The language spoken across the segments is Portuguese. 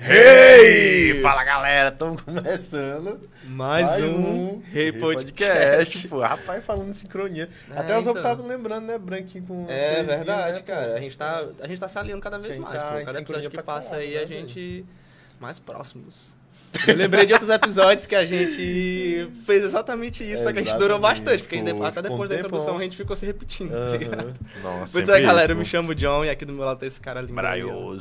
Hey! Fala galera, estamos começando mais, um Rei Podcast. Podcast. Pô, rapaz, falando em sincronia. É, Até os outros então. estavam lembrando, né? Branquinho com. É verdade, né, cara. pô? A gente tá, a gente tá se alinhando cada vez mais, tá pô. Cada episódio que passa aí, a né, gente mais próximos. Eu lembrei de outros episódios que a gente fez exatamente isso, só que a gente durou bastante, porque pô, até depois um da introdução a gente ficou se repetindo, tá ligado? Aham. Nossa, Pois é, galera, eu isso, me pô. chamo John e aqui do meu lado tem esse cara lindo. ó.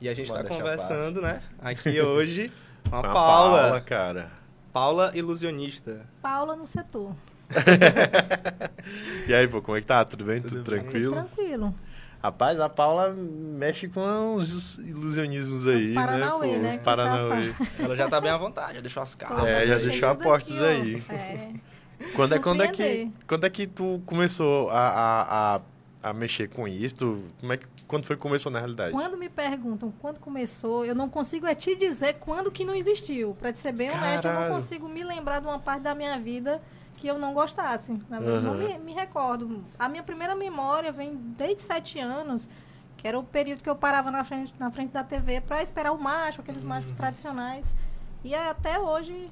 E a gente tá à conversando, né, aqui hoje com a Com a Paula. Paula, cara. Paula Ilusionista. Paula no setor. E aí, pô, como é que tá? Tudo bem? Tudo, Tudo bem. tranquilo? Tranquilo. Rapaz, a Paula mexe com uns ilusionismos aí, né? Paranauê, Pô, né, Os Paranauê. Ela já tá bem à vontade, já deixou as caras. É, já deixou apostas aqui, ó. aí. É. Quando é, quando, é que, quando é que tu começou a, a, a, a mexer com isso? Tu- Como é que, quando foi que começou na realidade? Quando me perguntam quando começou, eu não consigo é te dizer quando que não existiu. Pra te ser bem honesta, eu não Caralho. consigo me lembrar de uma parte da minha vida que eu não gostasse. Na verdade, Não me, me recordo. A minha primeira memória vem desde sete anos, que era o período que eu parava na frente, na frente da TV pra esperar o macho, aqueles machos tradicionais. E até hoje,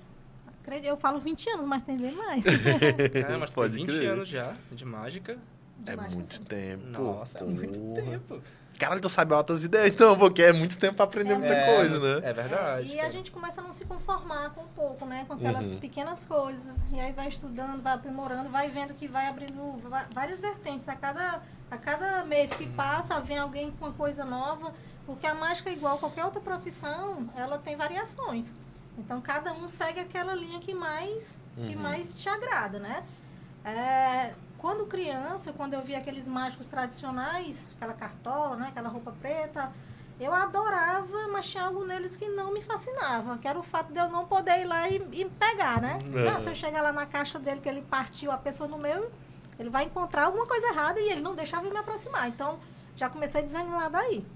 eu falo 20 anos, mas tem bem mais. É, mas Pode tem 20 crer. anos já de mágica. É muito tempo. Nossa, é muito porra. tempo. Caralho, tu sabe altas ideias, então, porque é muito tempo pra aprender muita É, coisa, né? É verdade. E a gente começa a não se conformar com um pouco, né? Com aquelas Uhum. pequenas coisas. E aí vai estudando, vai aprimorando, vai vendo que vai abrindo várias vertentes. A cada, a cada mês que passa, vem alguém com uma coisa nova. Porque a mágica, igual qualquer outra profissão, ela tem variações. Então, cada um segue aquela linha que mais, que Uhum. mais te agrada, né? É, quando criança, quando eu via aqueles mágicos tradicionais, aquela cartola, né? Aquela roupa preta, eu adorava, mas tinha algo neles que não me fascinava, que era o fato de eu não poder ir lá e, e pegar, né? Uhum. Ah, se eu chegar lá na caixa dele, que ele partiu a pessoa no meu, ele vai encontrar alguma coisa errada e ele não deixava eu me aproximar. Então, já comecei a desanimar daí.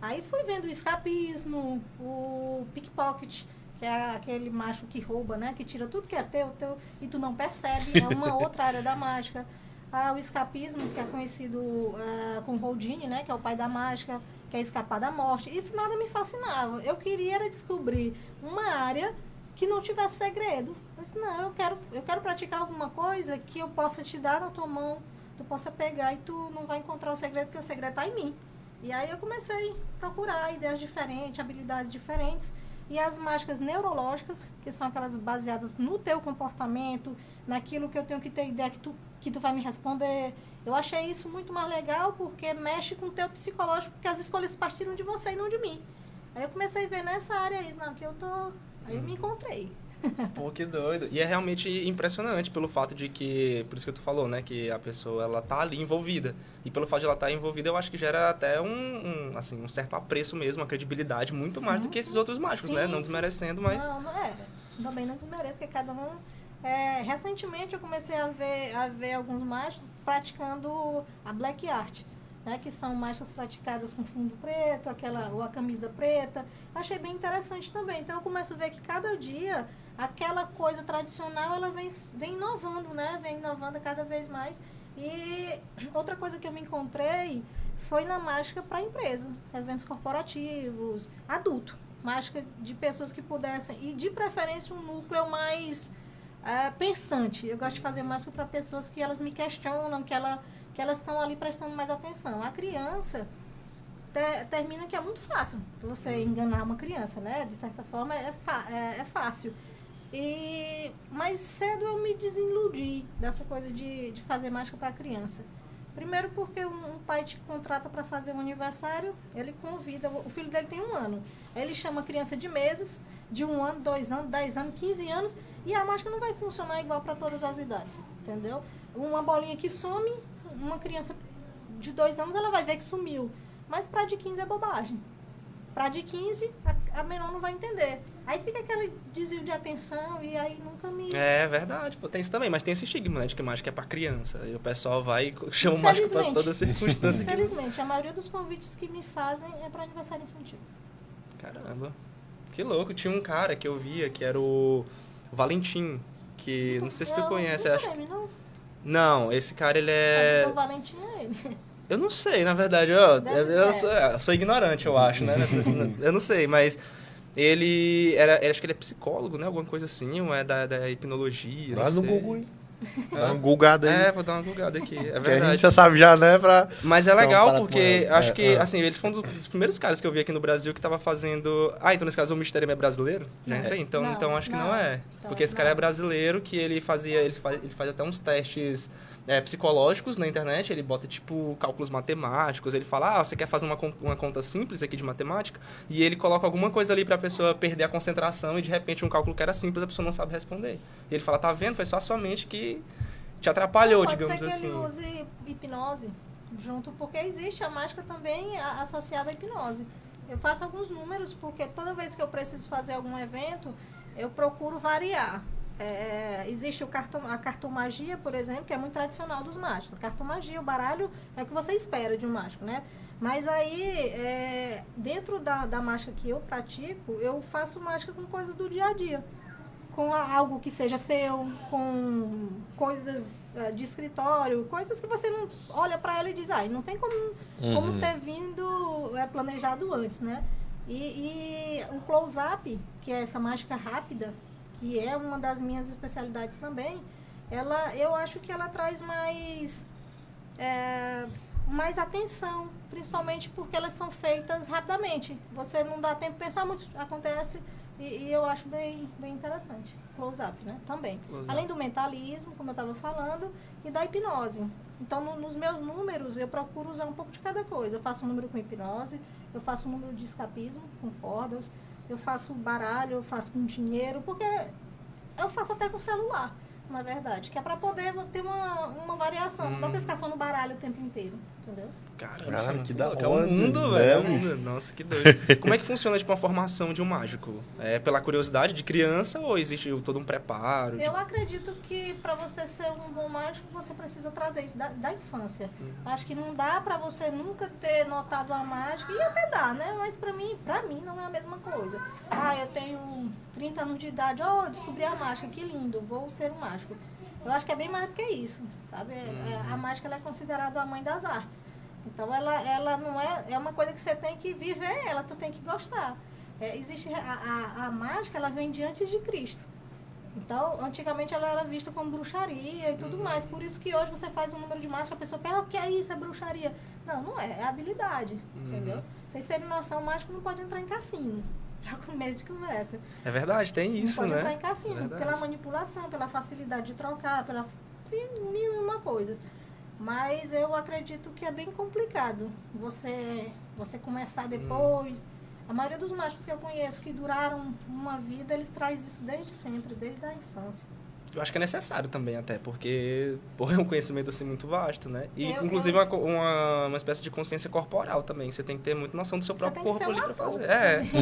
Aí fui vendo o escapismo, o pickpocket, que é aquele macho que rouba, né? Que tira tudo que é teu, teu e tu não percebe. É uma outra área da mágica. Ah, o escapismo, que é conhecido ah, com Houdini, né? Que é o pai da mágica, que é escapar da morte. Isso nada me fascinava. Eu queria era descobrir uma área que não tivesse segredo. Eu disse, não, eu quero, eu quero praticar alguma coisa que eu possa te dar na tua mão, tu possa pegar e tu não vai encontrar o segredo, porque o segredo está em mim. E aí eu comecei a procurar ideias diferentes, habilidades diferentes. E as mágicas neurológicas, que são aquelas baseadas no teu comportamento, naquilo que eu tenho que ter ideia que tu, que tu vai me responder. Eu achei isso muito mais legal porque mexe com o teu psicológico, porque as escolhas partiram de você e não de mim. Aí eu comecei a ver nessa área isso, não, que eu tô. Aí eu me encontrei. Pô, que doido. E é realmente impressionante pelo fato de que, por isso que tu falou, né, que a pessoa ela tá ali envolvida. E pelo fato de ela estar envolvida, eu acho que gera até um, um, assim, um certo apreço mesmo, uma credibilidade muito mais do Sim, que esses sim. outros mágicos, Sim, né? Não sim. desmerecendo, mas Não, não é. Também não desmereço, que cada um. É, recentemente eu comecei a ver, a ver alguns machos praticando a black art. Né, que são marchas praticadas com fundo preto, aquela, ou a camisa preta. Achei bem interessante também. Então eu começo a ver que cada dia aquela coisa tradicional ela vem, vem inovando, né? Vem inovando cada vez mais. E outra coisa que eu me encontrei foi na mágica para empresa, eventos corporativos, adulto. Mágica de pessoas que pudessem, e de preferência um núcleo mais ah, pensante. Eu gosto de fazer mágica para pessoas que elas me questionam, que, ela, que elas estão ali prestando mais atenção. A criança te- termina que é muito fácil você enganar uma criança, né? De certa forma é, é, é fácil. E mais cedo eu me desiludi dessa coisa de, de fazer mágica para criança. Primeiro porque um, um pai te contrata para fazer um aniversário, ele convida, o filho dele tem um ano. Ele chama a criança de meses, de um ano, dois anos, dez anos, quinze anos, e a mágica não vai funcionar igual para todas as idades, entendeu? Uma bolinha que some, uma criança de dois anos ela vai ver que sumiu. Mas para de 15 é bobagem. Para de 15, a, a menor não vai entender. Aí fica aquele desvio de atenção e aí nunca me. é verdade, pô, tem isso também, mas tem esse estigma, né, de que mágica é pra criança. E o pessoal vai e chama o mágico pra toda circunstância. Infelizmente, a maioria dos convites que me fazem é para aniversário infantil. Caramba. Que louco, tinha um cara que eu via que era o Valentim, que não sei se tu Eu conhece, Não, acho. sei, não. Não, esse cara ele é. O Valentim é ele. Eu não sei, na verdade, eu, Deve eu, eu sou, é, eu sou ignorante, eu acho, né? Eu não sei, mas Ele era, acho que ele é psicólogo, né? Alguma coisa assim, ou é da, da hipnologia. Lá não no sei. Google aí. Dá uma gulgada aí. É, vou dar uma gulgada aqui, é que a gente verdade. já sabe já, né? Pra... Mas é Então, legal com porque ela. acho É, que, é. assim, eles foram dos primeiros caras que eu vi aqui no Brasil que tava fazendo... Ah, então nesse caso o Mistério é brasileiro? É. Então, Não, então acho que não, não. é. Então, porque esse cara é não. brasileiro que ele fazia... Ele faz, ele faz até uns testes é, psicológicos na internet. Ele bota, tipo, cálculos matemáticos. Ele fala, ah, você quer fazer uma, uma conta simples aqui de matemática? E ele coloca alguma coisa ali pra pessoa perder a concentração e, de repente, um cálculo que era simples, a pessoa não sabe responder. E ele fala, tá vendo? Foi só a sua mente que te atrapalhou, Pode digamos ser que assim. ele use hipnose junto, porque existe a mágica também a- associada à hipnose. Eu faço alguns números, porque toda vez que eu preciso fazer algum evento, eu procuro variar. É, existe o cartom, a cartomagia, por exemplo, que é muito tradicional dos mágicos. Cartomagia, o baralho, é o que você espera de um mágico, né? Mas aí, é, dentro da, da mágica que eu pratico, eu faço mágica com coisas do dia a dia com a- algo que seja seu, com coisas eh, de escritório, coisas que você não olha para ela e diz, ai, não tem como, como Uhum. ter vindo é, planejado antes, né? E, e o close-up, que é essa mágica rápida, que é uma das minhas especialidades também, ela, eu acho que ela traz mais é, mais atenção, principalmente porque elas são feitas rapidamente. Você não dá tempo de pensar muito, acontece e, e eu acho bem, bem interessante. Close-up, né? Também. Close-up. Além do mentalismo, como eu estava falando, e da hipnose. Então, no- nos meus números, eu procuro usar um pouco de cada coisa. Eu faço um número com hipnose, eu faço um número de escapismo com cordas, eu faço baralho, eu faço com dinheiro, porque eu faço até com celular, na verdade, que é para poder ter uma, uma variação. Não dá para Hum. ficar só no baralho o tempo inteiro, entendeu? Caramba, Caralho, isso é que da louco. É hora, um mundo, velho. É bicho? mundo. Nossa, que doido. Como é que funciona, tipo, a formação de um mágico? É pela curiosidade de criança ou existe todo um preparo? Eu acredito que para você ser um bom mágico, você precisa trazer isso da, da infância. Hum. Acho que não dá para você nunca ter notado a mágica, e até dá, né? Mas para mim, para mim não é a mesma coisa. Ah, eu tenho 30 anos de idade, oh, descobri a mágica, que lindo, vou ser um mágico. Eu acho que é bem mais do que isso, sabe? É- é- a mágica ela é considerada a mãe das artes. Então ela, ela não é, é uma coisa que você tem que viver, ela tu tem que gostar. É, existe a, a, a mágica, ela vem diante de Cristo. Então, antigamente ela era vista como bruxaria e tudo mais. Por isso que hoje você faz um número de mágica, a pessoa pensa, o que é isso? É bruxaria. Não, não é, é habilidade, Uhum. entendeu? Vocês terem noção, o mágico não pode entrar em cassino. Já começo de conversa. É verdade, tem isso, não pode entrar né? em cassino, Verdade. pela manipulação, pela facilidade de trocar, pela mil e uma coisa. Mas eu acredito que é bem complicado você, você começar depois. A maioria dos mágicos que eu conheço que duraram uma vida, eles trazem isso desde sempre, desde a infância. Eu acho que é necessário também, até, porque porra, é um conhecimento assim muito vasto, né? E, Eu- inclusive, eu- uma, uma, uma espécie de consciência corporal também. Você tem que ter muito noção do seu próprio corpo um ali pra ator fazer. É,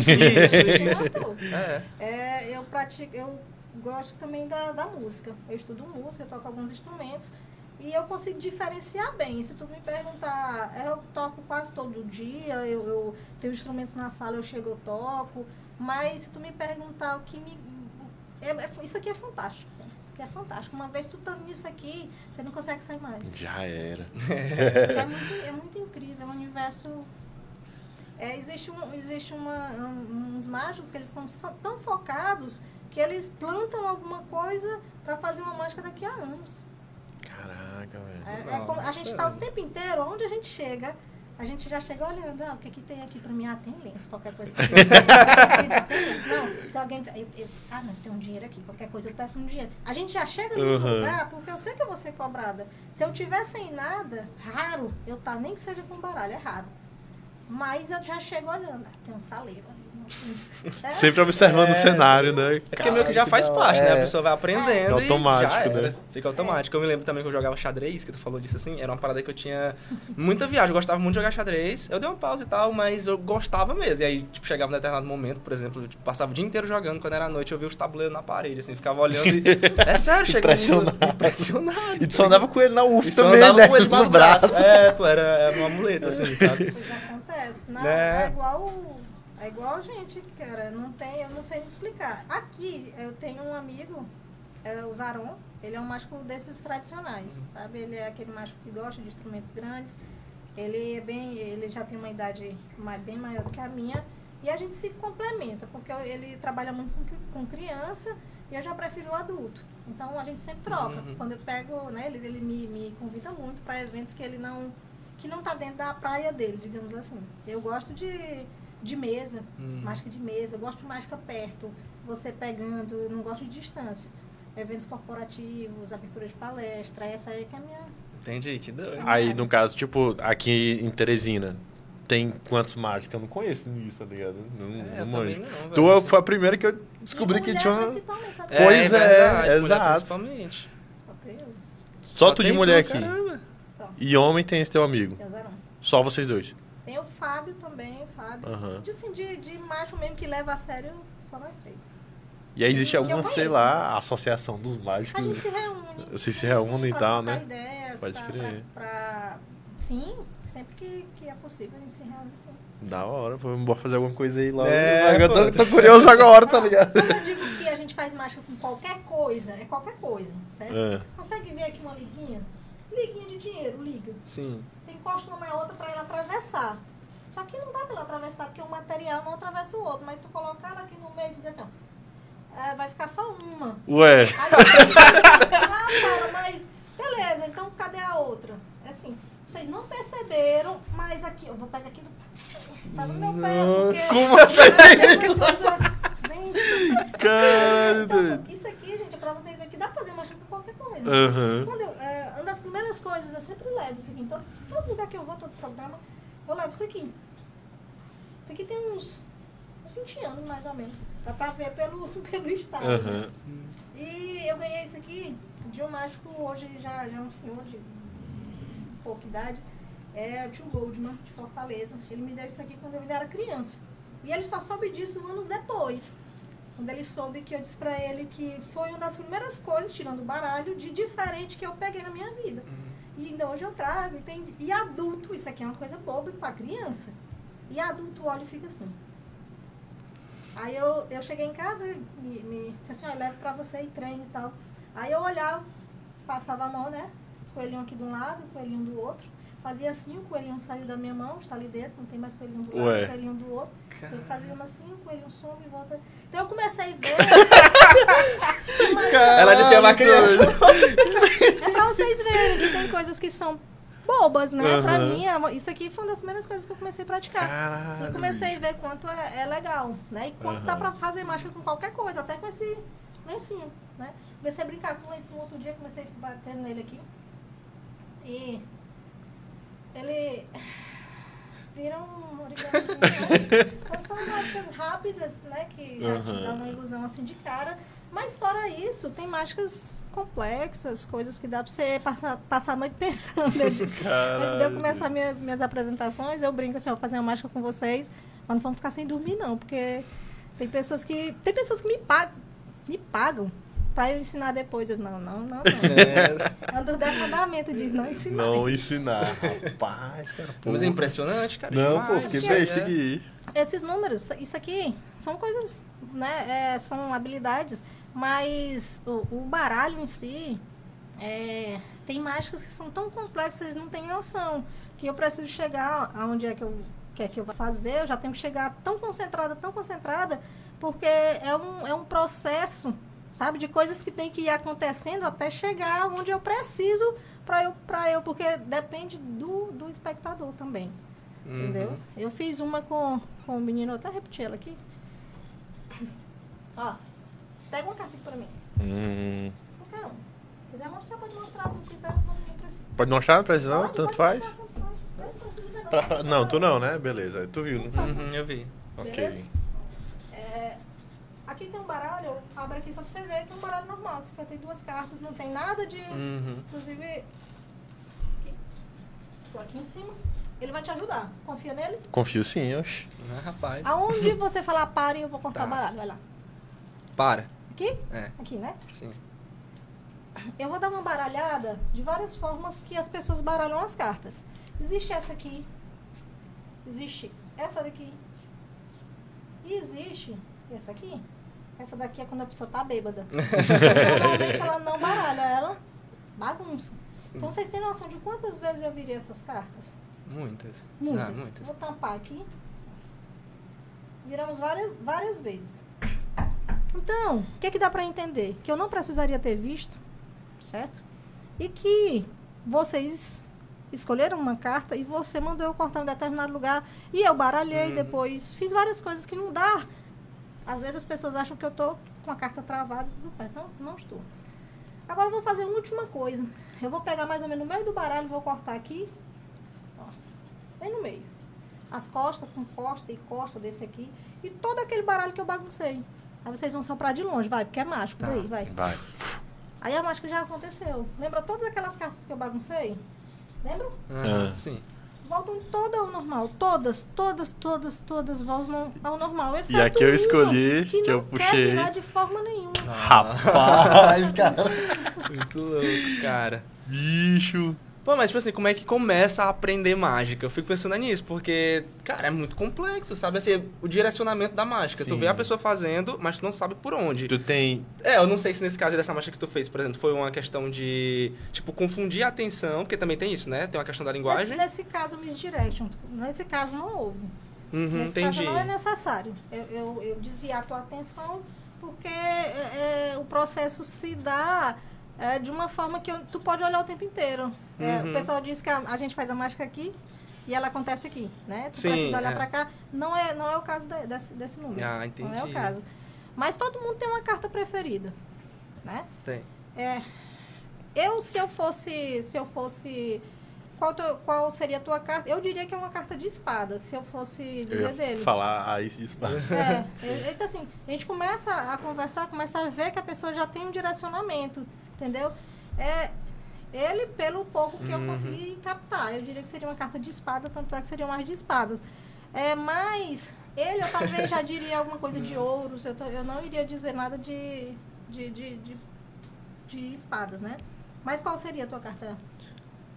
isso, isso. É. É, eu pratico, eu gosto também da, da música. Eu estudo música, eu toco alguns instrumentos e eu consigo diferenciar bem. Se tu me perguntar, eu toco quase todo dia, eu, eu tenho instrumentos na sala, eu chego, eu toco. Mas se tu me perguntar o que me. é- é- isso aqui é fantástico. Aqui é fantástico. Uma vez tu tá nisso aqui, você não consegue sair mais. Já era. É muito, é muito incrível, é um universo. É, existe um, existe uma, um- uns mágicos que eles estão tão focados que eles plantam alguma coisa para fazer uma mágica daqui a anos. Caraca, velho. É, é a gente está o tempo inteiro, onde a gente chega, a gente já chega olhando, ah, o que, que tem aqui para mim? Ah, tem lenço, qualquer coisa. lenço. Não, se alguém. eu- eu- ah, não, tem um dinheiro aqui, qualquer coisa eu peço um dinheiro. A gente já chega no Uhum. lugar porque eu sei que eu vou ser cobrada. Se eu tiver sem nada, raro, eu tá, nem que seja com baralho, é raro. Mas eu já chego olhando, ah, tem um saleiro É, Sempre observando É. o cenário, né? É porque meio que já faz parte, né? A pessoa vai aprendendo É e automático, já era. né? Fica automático. Eu me lembro também que eu jogava xadrez, que tu falou disso assim. Era uma parada que eu tinha muita viagem. Eu gostava muito de jogar xadrez. Eu dei uma pausa e tal, mas eu gostava mesmo. E aí, tipo, chegava num determinado momento, por exemplo, eu tipo, passava o dia inteiro jogando. Quando era noite, eu via os tabuleiros na parede, assim. Ficava olhando e... É sério, chegou Impressionado. impressionado. E tu só andava com ele na UF só também, andava né? com ele no no braço. braço. É, pô, era, era um amuleto, assim, sabe? Pois acontece. Não, Né? É igual. É igual a gente, cara. Não tem, eu não sei explicar. Aqui eu tenho um amigo, é o Zaron, ele é um mágico desses tradicionais, sabe? Ele é aquele mágico que gosta de instrumentos grandes. Ele é bem. Ele já tem uma idade mais, bem maior do que a minha. E a gente se complementa, porque ele trabalha muito com, com criança e eu já prefiro o adulto. Então a gente sempre troca. Uhum. Quando eu pego, né, ele, ele me, me convida muito para eventos que ele não. que não tá dentro da praia dele, digamos assim. Eu gosto de, de mesa, Hum. mágica de mesa, eu gosto de mágica perto, você pegando, eu não gosto de distância. Eventos corporativos, abertura de palestra, essa aí que é a minha. Entendi, que doido. Aí, no caso, tipo, aqui em Teresina, tem quantos mágicos? Eu não conheço isso, tá ligado? Não, É, não manjo. não, Tu foi a primeira que eu descobri que tinha uma... principalmente, sabe? Pois é, verdade, mulher exato. Principalmente. Só tem eu. Só tu de mulher aqui. caramba. Só. E homem tem esse teu amigo. Tem o zero. Só vocês dois. Tem o Fábio também, o Fábio. Aham. De, assim, de, de macho mesmo que leva a sério, só nós três. E aí existe alguma, sei lá, associação dos A gente mágicos. se reúne. Vocês se né, reúnem e tal, né? Ideias, Pode pra- crer. Pra, pra- Sim, sempre que, que é possível a gente se reúne sim. Da hora, pô, bora fazer alguma coisa aí lá. É, eu tô, tô curioso agora, tá ligado? Quando eu digo que a gente faz mágica com qualquer coisa, é qualquer coisa, certo? É. Consegue ver aqui uma liguinha? Liguinha de dinheiro, liga. Sim. Você encosta uma na outra pra ela atravessar. Só que não dá pra ela atravessar, porque o material não atravessa o outro. Mas tu colocar ela aqui no meio e dizer assim, ó, é, vai ficar só uma. Ué, Aí assim, ah, cara, mas beleza, então cadê a outra? É assim, vocês não perceberam, mas aqui, eu vou pegar aqui do. Tá no meu pé, porque. como assim? Uma Caralho, Então, isso aqui, gente, é pra vocês verem que dá pra fazer marcha com qualquer coisa. Aham. Quando eu, é, uma primeiras coisas, eu sempre levo isso aqui. Então, todo lugar que eu vou, todo programa, eu levo isso aqui. Isso aqui tem uns, uns 20 anos, mais ou menos. Dá pra ver pelo, pelo estado. Aham. E eu ganhei isso aqui de um mágico, hoje já, já é um senhor de pouca idade. É o tio Goldman, de Fortaleza. Ele me deu isso aqui quando eu ainda era criança. E ele só soube disso anos depois. Quando ele soube que eu disse pra ele que foi uma das primeiras coisas, tirando o baralho, de diferente que eu peguei na minha vida. E ainda hoje eu trago. E, tem, e adulto, isso aqui é uma coisa boba pra criança. E adulto olha e fica assim. Aí eu, eu cheguei em casa e me, me disse assim, olha, levo pra você e treino e tal. Aí eu olhava, passava a mão, né? Coelhinho aqui de um lado, coelhinho do outro. Fazia assim, o coelhinho saiu da minha mão, está ali dentro, não tem mais coelhinho do lado, Ué. coelhinho do outro. Eu fazia uma assim, o coelhinho some e volta. Então eu comecei a ver. Ela disse que é uma criança. É pra vocês verem que tem coisas que são bobas, né? Pra Aham. mim, é isso aqui foi uma das primeiras coisas que eu comecei a praticar. Caralho. Eu comecei a ver quanto é, é legal, né? E quanto dá Aham. pra fazer marcha com qualquer coisa, até com esse lencinho, né? Comecei a brincar com o lencinho outro dia, comecei a bater nele aqui. E ele vira um origamizinho. né? Então são mágicas rápidas, né? Que já te dá uma ilusão assim de cara. Mas fora isso, tem mágicas complexas, coisas que dá pra você passar, passar a noite pensando. Antes de eu começar minhas, minhas apresentações, eu brinco assim, ó, vou fazer uma mágica com vocês, mas não vamos ficar sem dormir não, porque tem pessoas que. Tem pessoas que me pagam, me pagam pra eu ensinar depois. Eu, não, não, não, não. É. É um dos dez mandamentos, diz não ensinar. Não ensinar. Rapaz, cara. Pô. Mas é impressionante, cara. Não, demais. pô, fiquei besta é. aqui. Esses números, isso aqui são coisas, né? é, são habilidades, mas o, o baralho em si é, tem mágicas que são tão complexas, vocês não têm noção. Que eu preciso chegar aonde é que eu quer que eu vá fazer, eu já tenho que chegar tão concentrada, tão concentrada, porque é um, é um processo, sabe, de coisas que tem que ir acontecendo até chegar onde eu preciso para eu, pra eu, porque depende do, do espectador também. Entendeu? Uhum. Eu fiz uma com, com o menino, eu até repeti ela aqui. Ó, pega uma carta aqui pra mim. Hum. Qualquer um. Se quiser mostrar, pode mostrar. Não quiser, não, não precisa. Pode mostrar, precisão? Pode, Tanto pode faz? mostrar, tanto faz. Eu não Pra- pra- não, tu não, né? Beleza. Tu viu, né? Uhum, eu vi. Ok. É, aqui tem um baralho, eu abro aqui só pra você ver que é um baralho normal. 52 cartas, não tem nada de. Uhum. Inclusive. Aqui. Tô aqui em cima. Ele vai te ajudar. Confia nele? Confio sim, oxe. Ah, rapaz. Aonde você falar pare, eu vou cortar Tá. o baralho. Vai lá. Para. Aqui? É, Aqui, né? sim. Eu vou dar uma baralhada de várias formas que as pessoas baralham as cartas. Existe essa aqui. Existe essa daqui. E existe essa aqui. Essa daqui é quando a pessoa tá bêbada. Normalmente ela não baralha, ela bagunça. Então vocês têm noção de quantas vezes eu virei essas cartas? Muitas. Muitas. Ah, muitas. Vou tampar aqui. Viramos várias, várias vezes. Então, o que, que dá para entender? Que eu não precisaria ter visto, certo? E que vocês escolheram uma carta e você mandou eu cortar em um determinado lugar e eu baralhei Uhum. depois. Fiz várias coisas que não dá. Às vezes as pessoas acham que eu tô com a carta travada e tudo bem. Não, não estou. Agora eu vou fazer uma última coisa. Eu vou pegar mais ou menos no meio do baralho, vou cortar aqui. Ó, bem no meio. As costas com costa e costa desse aqui. E todo aquele baralho que eu baguncei. Aí vocês vão soprar de longe, vai, porque é mágico. Tá. Daí, vai. Vai. Aí a mágica já aconteceu. Lembra todas aquelas cartas que eu baguncei? Lembram? Aham, Ah. Sim. Voltam todas ao normal. Todas, todas, todas, todas voltam ao normal. Exceto aqui eu uma escolhi, que, que não eu quer puxei. virar de forma nenhuma. Rapaz, cara. Muito louco, cara. Bicho. Pô, mas tipo assim, como é que começa a aprender mágica? Eu fico pensando nisso, porque, cara, é muito complexo, sabe? Assim, o direcionamento da mágica. Tu Sim. vê a pessoa fazendo, mas tu não sabe por onde. Tu tem. É, eu não sei se nesse caso dessa mágica que tu fez, por exemplo, foi uma questão de, tipo, confundir a atenção, porque também tem isso, né? Tem uma questão da Nesse, linguagem. nesse caso, misdirection. Nesse caso, não houve. Uhum, Nesse entendi. caso, não é necessário. Eu, eu, eu desviar a tua atenção, porque é, é, o processo se dá é, de uma forma que eu- tu pode olhar o tempo inteiro. É, Uhum. o pessoal diz que a, a gente faz a mágica aqui e ela acontece aqui, né? Tu Sim, precisa olhar é. pra cá. Não é, não é o caso de- desse, desse número. Ah, Não é entendi. o caso. Mas todo mundo tem uma carta preferida, né? Tem. É, eu, se eu fosse, se eu fosse, qual, teu- qual seria a tua carta? Eu diria que é uma carta de espada, se eu fosse Eu dizer ia dele. falar aí isso. É, eu- então assim, a gente começa a conversar, começa a ver que a pessoa já tem um direcionamento, entendeu? É, ele, pelo pouco que eu Uhum. consegui captar, eu diria que seria uma carta de espada, tanto é que seria mais de espadas. É, mas ele, eu talvez já diria alguma coisa de ouros, eu, eu não iria dizer nada de, de, de, de, de espadas, né? Mas qual seria a tua carta?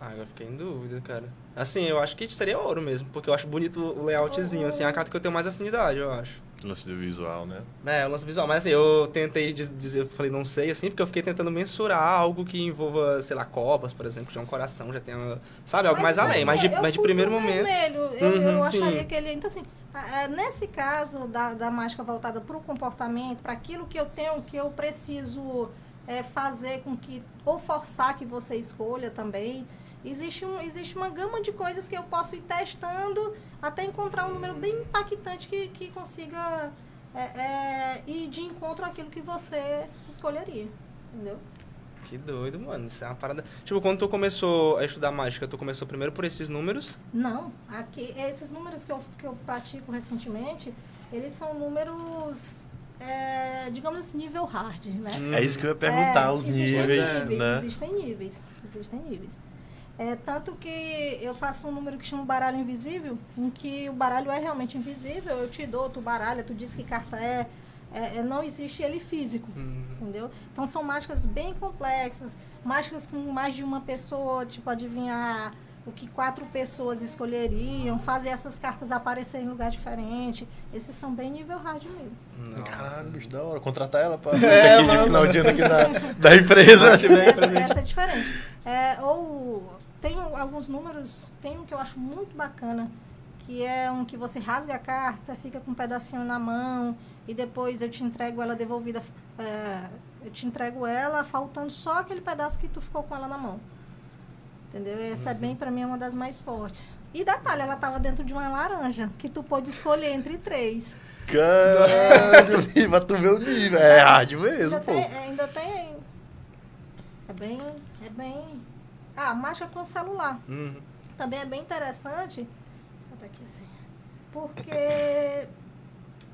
Ah, agora fiquei em dúvida, cara. Assim, eu acho que seria ouro mesmo, porque eu acho bonito o layoutzinho, assim, é a carta que eu tenho mais afinidade, eu acho. Lance do visual, né? É, o lance visual. Mas assim, eu tentei diz- dizer, eu falei, não sei, assim, porque eu fiquei tentando mensurar algo que envolva, sei lá, copas, por exemplo, que já é um coração, já tem uma, Sabe, algo mais além. Mas de, eu mas de primeiro momento. Vermelho. Eu, eu Uhum, acharia sim. que ele. Então, assim, nesse caso da, da mágica voltada para o comportamento, para aquilo que eu tenho, que eu preciso é, fazer com que. ou forçar que você escolha também. Existe, um, existe uma gama de coisas que eu posso ir testando até encontrar um número bem impactante que, que consiga é, é, ir de encontro àquilo que você escolheria. Entendeu? Que doido, mano. Isso é uma parada. Tipo, quando tu começou a estudar mágica, tu começou primeiro por esses números? Não, aqui, esses números que eu, que eu pratico recentemente, eles são números, é, digamos assim, nível hard, né? É isso que eu ia perguntar, É, os existem níveis, níveis, né? Existem níveis, existem níveis. É, tanto que eu faço um número que chama baralho invisível, em que o baralho é realmente invisível, eu te dou, tu baralha, tu diz que carta é, é, é, não existe ele físico, Uhum. entendeu? Então são mágicas bem complexas, mágicas com mais de uma pessoa, tipo, adivinhar o que quatro pessoas escolheriam, fazer essas cartas aparecerem em lugar diferente. Esses são bem nível hard mesmo. Caralho, bicho, da hora. Contratar ela pra É, aqui de mano. final de ano aqui da, da empresa. essa, essa é diferente. É, ou tem alguns números, tem um que eu acho muito bacana, que é um que você rasga a carta, fica com um pedacinho na mão e depois eu te entrego ela devolvida. é, eu te entrego ela faltando só aquele pedaço que tu ficou com ela na mão. Entendeu? Essa é bem, pra mim, é uma das mais fortes. E detalhe, ela tava dentro de uma laranja, que tu pôde escolher entre três. Caralho, pra tu ver o nível. É hard mesmo, ainda, pô. tem, é, ainda tem. É bem. É bem. Ah, marcha com celular. Uhum. Também é bem interessante. Vou botar aqui assim. Porque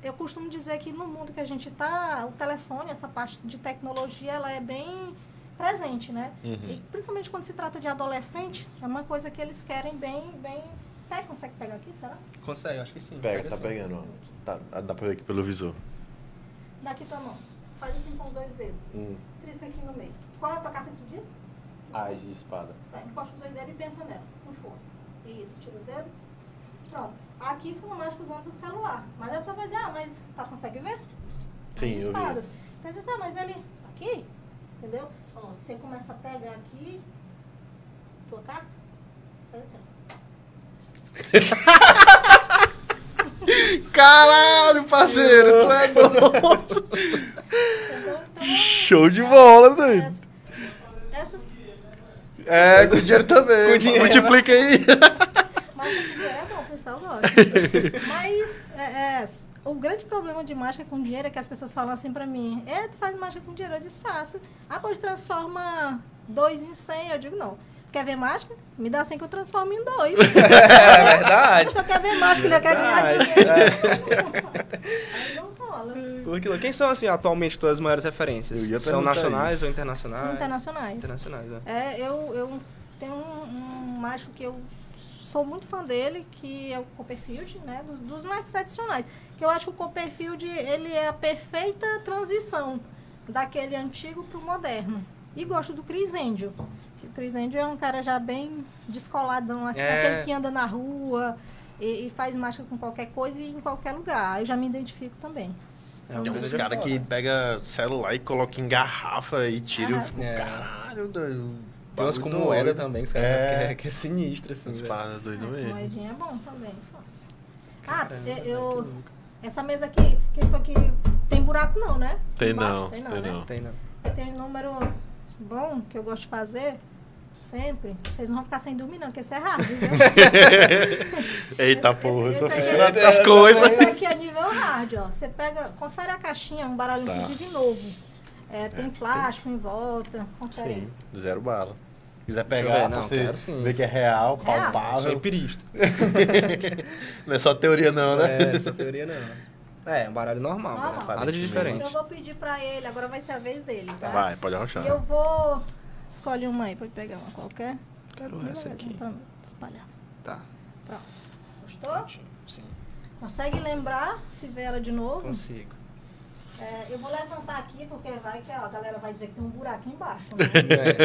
eu costumo dizer que no mundo que a gente está, o telefone, essa parte de tecnologia, ela é bem presente, né? Uhum. E principalmente quando se trata de adolescente, é uma coisa que eles querem bem, bem. Pega, consegue pegar aqui, será? Consegue, acho que sim. Pega, tá sim. pegando. Tá, dá pra ver aqui pelo visor. Dá aqui tua mão. Faz assim com os dois dedos. Hum. Trícia aqui no meio. Qual é a tua carta que tu disse? Ais de espada. Tá, encosta os dois dedos e pensa nela, com força. Isso, tira os dedos. Pronto. Aqui foi o mágico usando o celular. Mas aí tu vai dizer, ah, mas tá, consegue ver? Sim, As eu vi. espadas. Então você diz, ah, mas ele tá aqui? Entendeu? Ó, você começa a pegar aqui, tua carta, faz assim. Caralho, parceiro, tu é doido. Entendeu? Então, Show de bola, doido. Essas É, com dinheiro também. Com dinheiro. Multiplica aí. Mágica com dinheiro é bom, o pessoal gosta. Mas é, é, o grande problema de mágica com dinheiro é que as pessoas falam assim pra mim: É, tu faz mágica com dinheiro? Eu disse: Faço. Ah, pois transforma dois em cem. Eu digo: Não. Quer ver mágica? Me dá 100 que eu transformo em dois. É verdade. Você só quer ver mágica, ainda quer ganhar dinheiro. Aí não rola. Pô, que louco. Quem são, assim, atualmente tuas maiores referências? São nacionais ou internacionais? Internacionais. Internacionais, né? É, eu, eu tenho um, um mágico que eu sou muito fã dele, que é o Copperfield, né? Dos, dos mais tradicionais. Que eu acho que o Copperfield, ele é a perfeita transição daquele antigo pro moderno. E gosto do Chris Angel. Chris Angel é um cara já bem descoladão, assim, É. aquele que anda na rua e, e faz mágica com qualquer coisa e em qualquer lugar. Eu já me identifico também. É, São um Tem uns caras que pega celular e coloca em garrafa e tira e Ah, fico, é. caralho, doido. Tem umas com moeda doido. também, que os caras É. que é, que é sinistro, assim. Velho. paradas doidas Ah, mesmo. moedinha é bom também, faço. Ah, Caramba, eu, que eu- essa mesa aqui, que foi aqui, tem buraco não, né? Tem Embaixo, não, tem não, tem né? não. Tem, não. Tenho um número bom que eu gosto de fazer sempre. Vocês não vão ficar sem dormir não, porque isso é raro, viu? Eita Esse- porra, esse- sou esse aficionado aqui- com as é- coisas. Esse aqui é nível hard, ó. Você pega, confere a caixinha, um baralho Tá. inclusive novo. É, tem É, plástico em volta, confere Sim, aí. zero bala. quiser pegar não, você quero sim. ver que é real, Real. Sou palpável. empirista. Não é só teoria não, né? É, essa teoria não. É, um baralho normal, Normal. né? nada de diferente. Eu vou pedir pra ele, agora vai ser a vez dele, tá? Vai, pode arrochar. E eu vou... Escolhe uma aí, pode pegar uma qualquer. Quero Bem essa aqui. Pra espalhar. Tá. Pronto. Gostou? Sim, Consegue lembrar se vê ela de novo? consigo. É, eu vou levantar aqui porque vai que a galera vai dizer que tem um buraco embaixo. Né?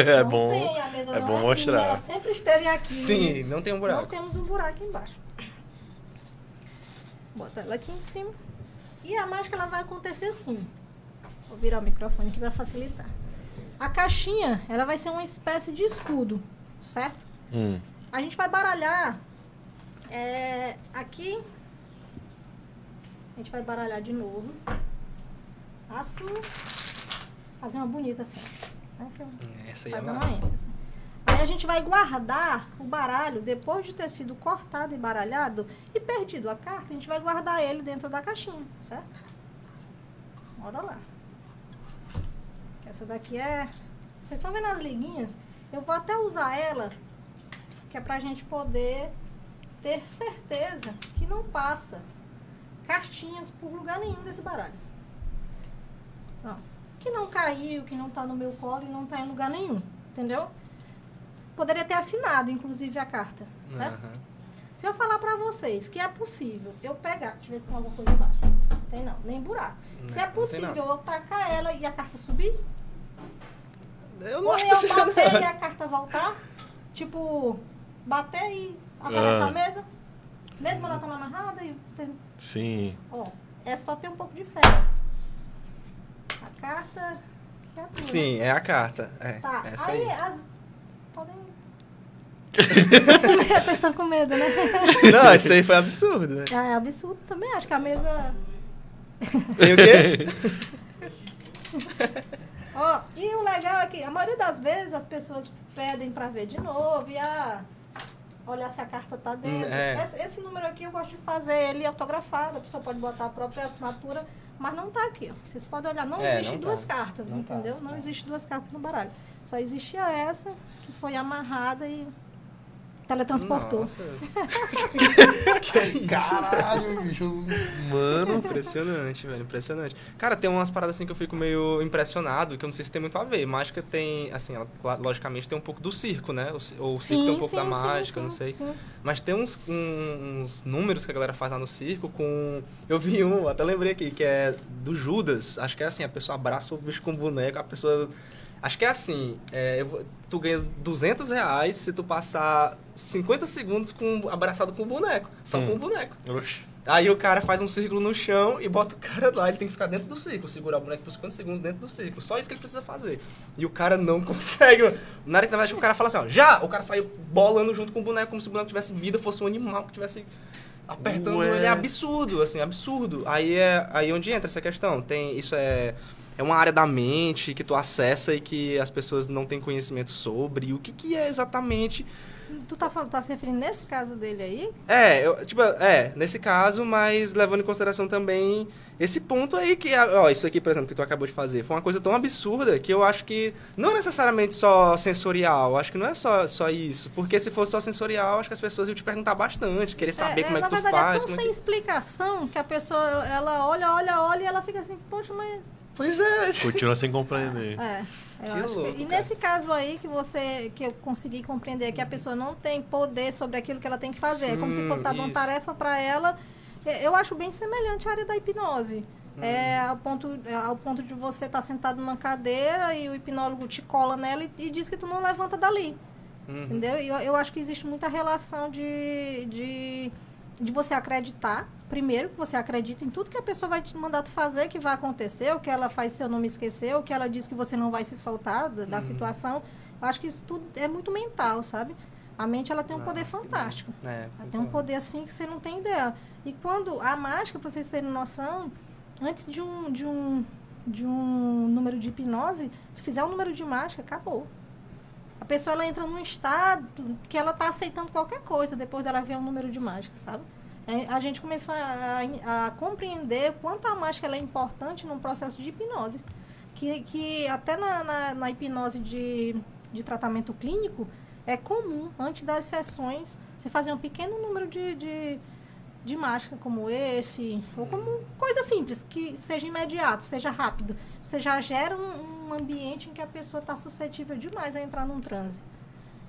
É Não bom, tem, a mesa é não bom aqui, mostrar. Ela sempre esteve aqui. Sim, não tem um Não buraco. temos um buraco embaixo. Bota ela aqui em cima. E a mágica ela vai acontecer assim. Vou virar o microfone aqui para facilitar. A caixinha, ela vai ser uma espécie de escudo, certo? Hum. A gente vai baralhar é, aqui. A gente vai baralhar de novo. Assim. Fazer uma bonita assim. Né, Essa aí é Vai dar uma massa. ênfase. Aí a gente vai guardar o baralho, depois de ter sido cortado e baralhado e perdido a carta, a gente vai guardar ele dentro da caixinha, certo? Bora lá. Essa daqui é... Vocês estão vendo as liguinhas? Eu vou até usar ela, que é pra gente poder ter certeza que não passa cartinhas por lugar nenhum desse baralho. Ó, que não caiu, que não tá no meu colo e não tá em lugar nenhum, entendeu? Poderia ter assinado, inclusive, a carta, certo? Aham. Se eu falar pra vocês que é possível eu pegar, deixa eu ver se tem alguma coisa embaixo. Tem não, nem buraco. se Não, é não tem possível eu tacar ela e a carta subir, Eu não ou acho eu possível, bater e a carta voltar, tipo, bater e atravessar Ah. a mesa, mesmo ela estando amarrada e tem- Sim. Ó, é só ter um pouco de fé. A carta que é a. Sim, é a carta. É, Tá, essa aí, aí. as... Podem... Vocês estão com medo, né? Não, isso aí foi absurdo, velho. Ah, é absurdo também. Acho que a mesa... Tem o quê? Ó, e o legal é que a maioria das vezes as pessoas pedem pra ver de novo e ah, olhar se a carta tá dentro. É. Esse, esse número aqui eu gosto de fazer ele autografado, a pessoa pode botar a própria assinatura, mas não tá aqui, ó. Vocês podem olhar, não É, existe não duas tá. cartas, Não tá. entendeu? Não existe duas cartas no baralho. Só existia essa, que foi amarrada e teletransportou. Nossa. Caralho, bicho. Mano. Impressionante, velho, impressionante. Cara, tem umas paradas assim que eu fico meio impressionado, que eu não sei se tem muito a ver. Mágica tem, assim, ela, logicamente tem um pouco do circo, né? Ou o circo tem um pouco da mágica, sim, não sei. sim. Mas tem uns, uns números que a galera faz lá no circo com. Eu vi um, até lembrei aqui, que é do Judas. Acho que é assim, a pessoa abraça o bicho com o boneco, a pessoa. Acho que é assim, é, tu ganha 200 reais se tu passar 50 segundos com, abraçado com o boneco. Só Hum. com o boneco. Oxi. Aí o cara faz um círculo no chão e bota o cara lá, ele tem que ficar dentro do círculo, segurar o boneco por 50 segundos dentro do círculo. Só isso que ele precisa fazer. E o cara não consegue. Na hora que na verdade o cara fala assim, ó, já! O cara saiu bolando junto com o boneco, como se o boneco tivesse vida, fosse um animal que tivesse. apertando Ué. ele é absurdo, assim, absurdo. Aí é aí onde entra essa questão. Tem isso é é uma área da mente que tu acessa e que as pessoas não têm conhecimento sobre. O que, que é exatamente? Tu tá, falando, tá se referindo nesse caso dele aí? É, eu, tipo, é, nesse caso, mas levando em consideração também esse ponto aí que, ó, isso aqui, por exemplo, que tu acabou de fazer, foi uma coisa tão absurda que eu acho que não necessariamente só sensorial, acho que não é só, só isso. Porque se fosse só sensorial, acho que as pessoas iam te perguntar bastante, querer saber como é, na que tu verdade, faz. é tão é sem que- explicação que a pessoa, ela olha, olha, olha e ela fica assim, poxa, mas Pois é. Continua sem compreender. É. Que eu acho louco, e cara. nesse caso aí que você que eu consegui compreender que a pessoa não tem poder sobre aquilo que ela tem que fazer, é como se Sim, fosse dar uma tarefa para ela. é, Eu acho bem semelhante à área da hipnose. Uhum. É ao ponto, é ao ponto de você estar sentado numa cadeira e o hipnólogo te cola nela e, e diz que tu não levanta dali. Uhum. Entendeu? E eu, eu acho que existe muita relação de, de, de você acreditar. Primeiro, que você acredita em tudo que a pessoa vai te mandar fazer, que vai acontecer, o que ela faz se eu não me esquecer, o que ela diz que você não vai se soltar da, da Uhum. situação. Eu acho que isso tudo é muito mental, sabe? A mente, ela tem um poder Nossa, que fantástico. É, Ela tem um poder assim que você não tem ideia. E quando a mágica, para vocês terem noção, antes de um, de um, de um número de hipnose, se fizer um número de mágica, acabou. Pessoa ela entra num estado que ela está aceitando qualquer coisa depois dela ver um número de mágica, sabe? É, A gente começou a, a compreender quanto a mágica é importante num processo de hipnose. Que, que até na, na, na hipnose de, de tratamento clínico, é comum, antes das sessões, você fazer um pequeno número de, de, de mágica como esse, ou como coisa simples, que seja imediato, seja rápido. Você já gera um, um ambiente em que a pessoa está suscetível demais a entrar num transe.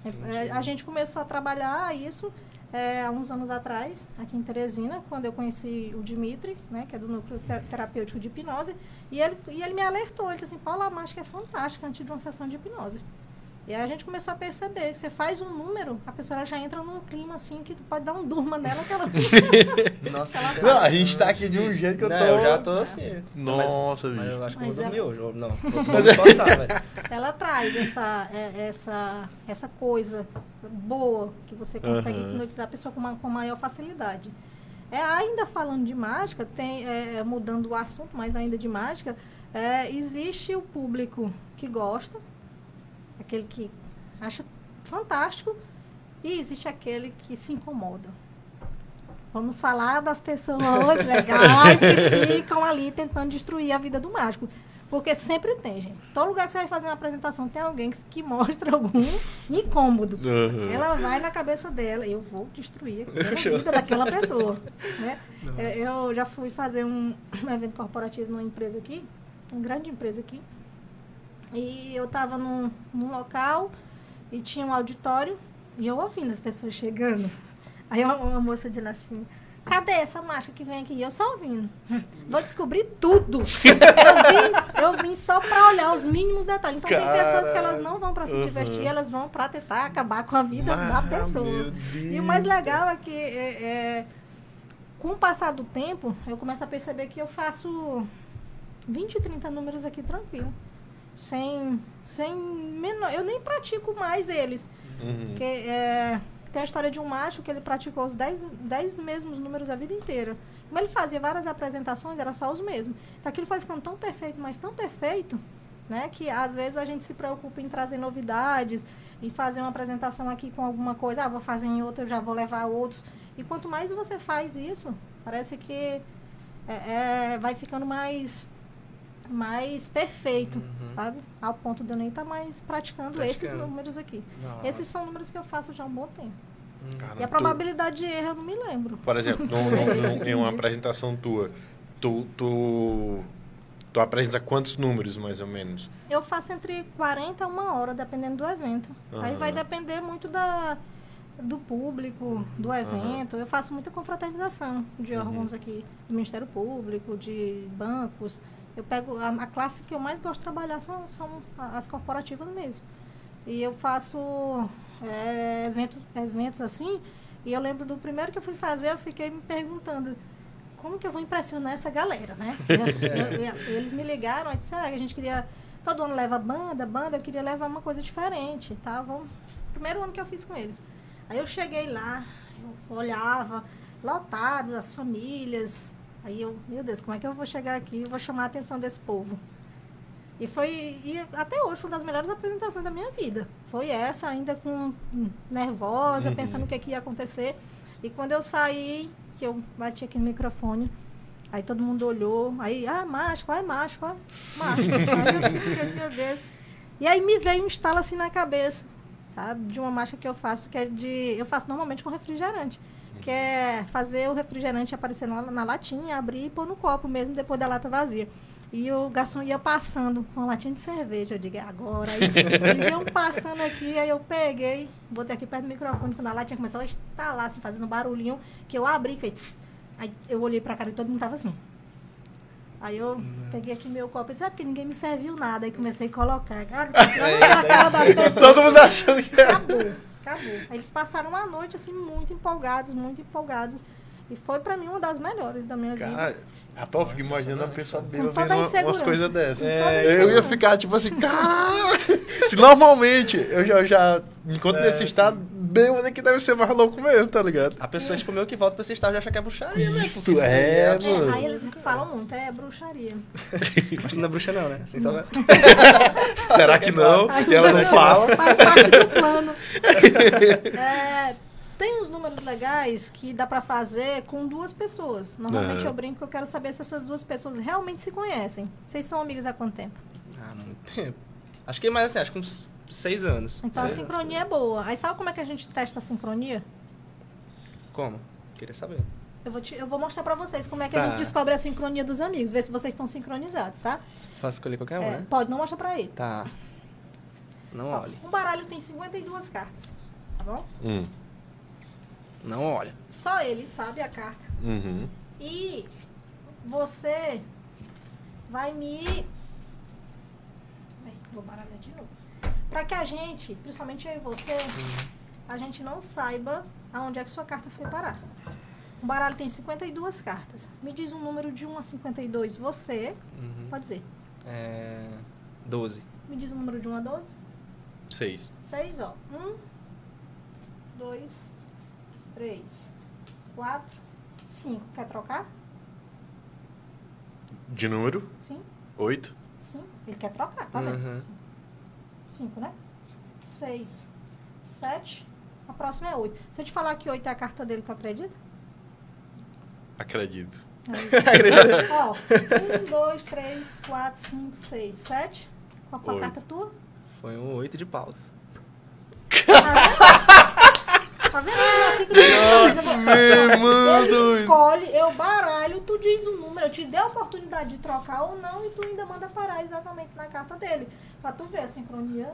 É, Entendi. a gente começou a trabalhar isso é, há uns anos atrás, aqui em Teresina, quando eu conheci o Dimitri, né, que é do núcleo Te- terapêutico de hipnose, e ele, e ele me alertou, ele disse assim, Paula, a mágica é fantástica antes de uma sessão de hipnose. E aí a gente começou a perceber que você faz um número, a pessoa ela já entra num clima assim que tu pode dar um durma nela que ela Nossa, Ela- que Não, a gente interessante. tá aqui de um jeito que eu Não, tô... eu já tô assim. Nossa, mas, mas eu acho que Mas eu vou é- dormir hoje. Não, vou esforçar, velho. ela traz essa, é, essa, essa coisa boa que você consegue Aham. hipnotizar a pessoa com, uma, com maior facilidade. É, ainda falando de mágica, tem, é, mudando o assunto, mas ainda de mágica, é, existe o público que gosta, aquele que acha fantástico, e existe aquele que se incomoda. Vamos falar das pessoas legais que ficam ali tentando destruir a vida do mágico. Porque sempre tem, gente. Todo lugar que você vai fazer uma apresentação tem alguém que, que mostra algum incômodo. Aham. Ela vai na cabeça dela, eu vou destruir a vida daquela pessoa. né? É, Eu já fui fazer um, um evento corporativo numa empresa aqui, uma grande empresa aqui. E eu estava num, num local e tinha um auditório e eu ouvindo as pessoas chegando. Aí uma, uma moça dizendo assim, cadê essa máscara que vem aqui? E eu só ouvindo. "Hum, Vou descobrir tudo. Eu vim, eu vim só para olhar os mínimos detalhes. Então tem pessoas que elas não vão para se Uhum. divertir, elas vão para tentar acabar com a vida da Ah, pessoa. E o mais legal é que é, é, com o passar do tempo, eu começo a perceber que eu faço 20, 30 números aqui tranquilo. Sem, sem menor. Eu nem pratico mais eles. Uhum. Porque é, tem a história de um macho que ele praticou os 10, 10 mesmos números a vida inteira. Como ele fazia várias apresentações, era só os mesmos. Então aquilo foi ficando tão perfeito, mas tão perfeito, né? Que às vezes a gente se preocupa em trazer novidades e fazer uma apresentação aqui com alguma coisa. Ah, vou fazer em outra, eu já vou levar outros. E quanto mais você faz isso, parece que é, é, vai ficando mais mais perfeito, Uhum. sabe? Ao ponto de eu nem estar mais praticando, esses Praticando. números aqui. Nossa. Esses são números que eu faço já há um bom tempo. Hum. Cara, E a tu- probabilidade de erro eu não me lembro. Por exemplo, num- num- num- em uma apresentação tua, tu, tu, tu apresenta quantos números, mais ou menos? Eu faço entre 40 a uma hora, dependendo do evento. Aí Aham. vai depender muito da, do público, do evento. Eu faço muita confraternização de Uhum. órgãos aqui, do Ministério Público, de bancos. Eu pego a, a classe que eu mais gosto de trabalhar são, são as corporativas mesmo. E eu faço é, eventos, eventos assim. E eu lembro do primeiro que eu fui fazer, eu fiquei me perguntando como que eu vou impressionar essa galera, né? Eu- eu- eles me ligaram e disseram, ah, a gente queria. Todo ano leva banda, banda, eu queria levar uma coisa diferente, tá? Vamos, primeiro ano que eu fiz com eles. Aí eu cheguei lá, eu olhava, lotados, as famílias. Aí eu, meu Deus, como é que eu vou chegar aqui e vou chamar a atenção desse povo? E foi, e até hoje, foi uma das melhores apresentações da minha vida. Foi essa, ainda com hum, nervosa, Uhum. pensando o que, que ia acontecer. E quando eu saí, que eu bati aqui no microfone, aí todo mundo olhou, aí, ah, mágico, ai, mágico, ai, mágico. Aí eu fiquei, meu Deus. E aí me veio um estalo assim na cabeça, sabe? De uma mágica que eu faço, que é de. Eu faço normalmente com refrigerante. Que é fazer o refrigerante aparecer na, na latinha, abrir e pôr no copo mesmo, depois da lata vazia. E o garçom ia passando com uma latinha de cerveja. Eu digo, é agora. Aí eles iam passando aqui, aí eu peguei, botei aqui perto do microfone, quando a latinha começou a estalar, assim, fazendo um barulhinho, que eu abri e fez. tss. Aí eu olhei pra cara e todo mundo tava assim. Aí eu peguei aqui meu copo e disse, ah, porque ninguém me serviu nada. Aí comecei a colocar. Cara, na cara das pessoas. Todo mundo achando que era. Acabou, acabou. Aí eles passaram uma noite, assim, muito empolgados, muito empolgados. E foi pra mim uma das melhores da minha vida. Cara, rapaz, eu fico imaginando a pessoa bêbada vendo umas coisas dessas. É, eu ia ficar tipo assim, caralho! Se normalmente eu já, já me encontro É, nesse estado, bêbado aqui deve ser mais louco mesmo, tá ligado? A pessoa, tipo, meio que volta pra esse estado já acha que é bruxaria, né? Isso, é, É, mano. aí eles falam muito, é bruxaria. Mas não é bruxa não, né? Assim, só... Será que não? Aí E ela você não fala? Faz parte do plano. É, tem uns números legais que dá pra fazer com duas pessoas. Normalmente Aham. eu brinco que eu quero saber se essas duas pessoas realmente se conhecem. Vocês são amigos há quanto tempo? Ah, não muito tempo. Acho que mais assim, acho que uns seis anos. Então a Seis anos. sincronia é boa. Aí sabe como é que a gente testa a sincronia? Como? Queria saber. Eu vou, te- eu vou mostrar pra vocês como é que Tá. a gente descobre a sincronia dos amigos, ver se vocês estão sincronizados, tá? Posso escolher qualquer um, É, né? pode, não mostra pra ele. Tá. Não Ó, olhe. um baralho tem 52 cartas, tá bom? Hum, Não olha. Só ele sabe a carta. uhum. E você vai me. Bem, vou baralhar de novo. Pra que a gente, principalmente eu e você, a gente não saiba aonde é que sua carta foi parar. Um baralho tem 52 cartas. Me diz um número de 1 a 52. Você, Uhum. pode dizer. É... 12. Me diz um número de 1 a 12. Seis. 6, ó. 1, 2, 3, 4, 5. Quer trocar? De número? Sim. Oito. Sim, ele quer trocar, tá vendo? Uhum. Cinco, né? Seis, sete, a próxima é oito. Se eu te falar que oito é a carta dele, tu acredita? Acredito. Ó, um, dois, três, quatro, cinco, seis, sete. Qual foi a Oito. carta tua? Foi um 8 de paus. Tá vendo? Assim que eu Nossa, meu escolhe, eu baralho, tu diz o número, eu te dei a oportunidade de trocar ou não, e tu ainda manda parar exatamente na carta dele. Pra tu ver a sincronia.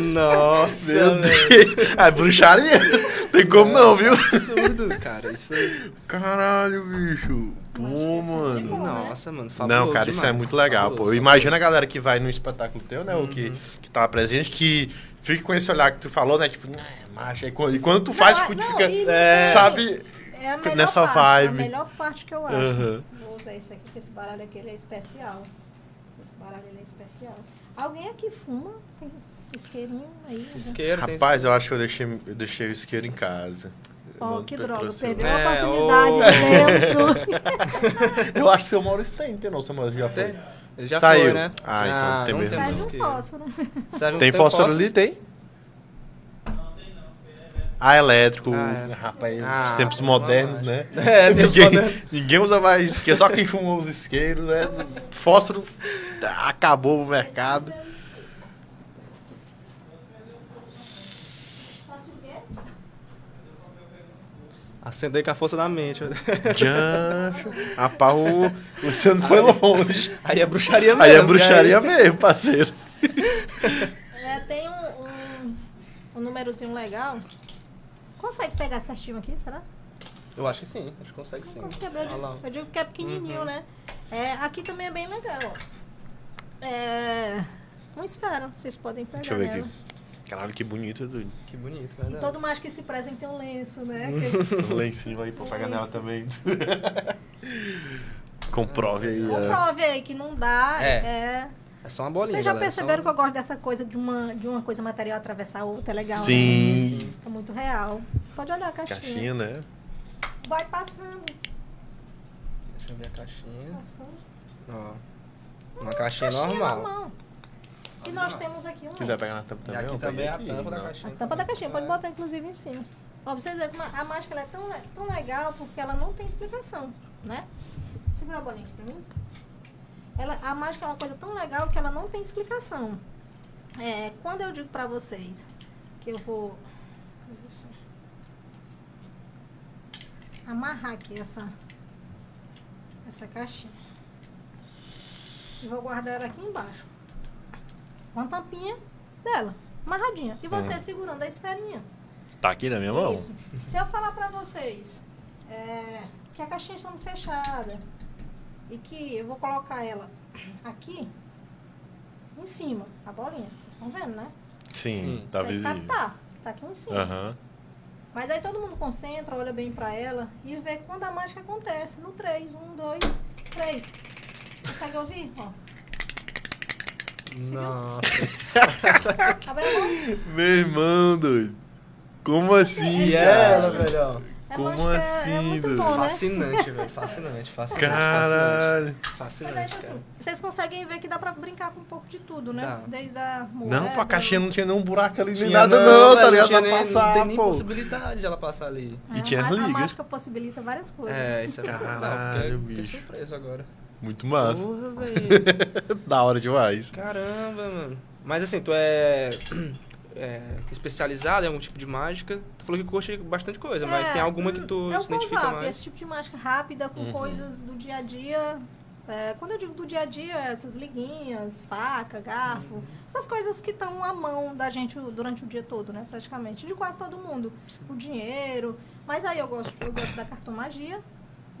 Nossa, Meu. Deus. Ah, bruxaria? Tem como não, viu? Absurdo, cara. Isso aí. Caralho, bicho. Pô, esse mano. Bom, né? Nossa, mano. Fabuloso Não, cara, isso é demais. muito legal, pô. Fabuloso. Imagina a galera que vai no espetáculo teu, né? O que, Uhum. que tá presente, que fica com esse olhar que tu falou, né? Tipo, ah, macho. E quando, e quando tu faz, Não, tipo, tu não, fica. e é, tem- sabe? É a melhor Nessa parte, vibe. A melhor parte que eu acho. Aham. Vou usar esse aqui, porque esse baralho aqui ele é especial. Esse baralho ele é especial. Alguém aqui fuma? Tem isqueirinho aí? Isqueiro, tem Rapaz, eu acho que eu deixei, eu deixei o isqueiro em casa. Oh, que droga, perdeu É, a oportunidade dentro. Eu acho que o seu Maurício tem, tem não, seu Maurício já foi. Tem? Ele já Saiu. foi, né? Ah, então tem não mesmo. Serve um fósforo. Serve um- Tem fósforo ali? Tem? Ah, elétrico. Ah, é. Rapaz, Ah, os tempos modernos, né? É, tempos ninguém, modernos. ninguém usa mais isqueiro, só quem fuma os isqueiros, né? Fósforo acabou o mercado. Acender com a força da mente. Jancho. Rapaz, o o Luciano foi longe. Aí é bruxaria mesmo. Aí é bruxaria mesmo, parceiro. É, tem um, um, um númerozinho legal. Consegue pegar certinho aqui, será? Eu acho que sim. Acho que consegue sim. Não de- Olha lá. Eu digo que é pequenininho, Uhum. né? É, aqui também é bem legal, ó. É, uma esfera, vocês podem pegar Deixa eu ver nela. aqui. Caralho, que bonito, doido. Que bonito, E verdade. todo mais que se presente tem um lenço, né? Que- cima aí pra pegar nela também. Comprove aí. é. Comprove aí que não dá. É. É. É só uma bolinha, Vocês já galera, perceberam só que eu gosto dessa coisa de uma, de uma coisa material atravessar a outra? É legal, né? Sim. É muito real. Pode olhar a caixinha. Caixinha, né? vai passando. Deixa eu ver a caixinha. passando. Ó. Uma caixinha, Caixinha normal. E nós temos aqui um. Se quiser pegar na tampa E também, aqui eu também é a aqui, tampa da caixinha. A tampa da caixinha, pode É. botar inclusive em cima. Ó, pra vocês verem a máscara é tão, tão legal porque ela não tem explicação, né? Segura a bolinha aqui pra mim. Ela, a máscara é uma coisa tão legal que ela não tem explicação. É, quando eu digo pra vocês que eu vou fazer assim, amarrar aqui essa, essa caixinha. E vou guardar ela aqui embaixo. Com a tampinha dela, amarradinha. E você Hum. segurando a esferinha. Tá aqui na minha mão? Isso. Se eu falar pra vocês é, que a caixinha está muito fechada e que eu vou colocar ela aqui em cima, a bolinha. Vocês estão vendo, né? Sim, Sim. tá Você visível. Tá, tá aqui em cima. Aham. Mas aí todo mundo concentra, olha bem pra ela e vê quando a mágica acontece. No 3, 1, 2, 3. Consegue ouvir? Ó. Nossa. Abre a mão. Meu irmão, doido. Como assim, E É, ela, velho? A Como mágica é- assim, é muito doido? bom, né? Fascinante, velho. Fascinante, fascinante. Caralho. Fascinante, é tipo cara. assim, vocês conseguem ver que dá pra brincar com um pouco de tudo, né? Dá. Desde a moeda... Não, pô, a caixinha não tinha nenhum buraco ali nem nada, não, tá velho, ligado? nem- passar, Não tem nem pô. possibilidade de ela passar ali. E tinha a, a liga. mágica possibilita várias coisas. É, isso é verdade. Não, Caralho, fiquei, fiquei bicho. surpreso agora. Muito massa. Porra, velho. da hora demais. Caramba, mano. Mas assim, tu é, é especializado em algum tipo de mágica? Tu falou que curte bastante coisa, mas É, tem alguma que tu é se identifica mais? Esse tipo de mágica rápida com Uhum. coisas do dia a dia. É, quando eu digo do dia a dia, essas liguinhas, faca, garfo, Uhum. essas coisas que estão à mão da gente durante o dia todo, né? Praticamente. De quase todo mundo. O dinheiro. Mas aí eu gosto, eu gosto da cartomagia.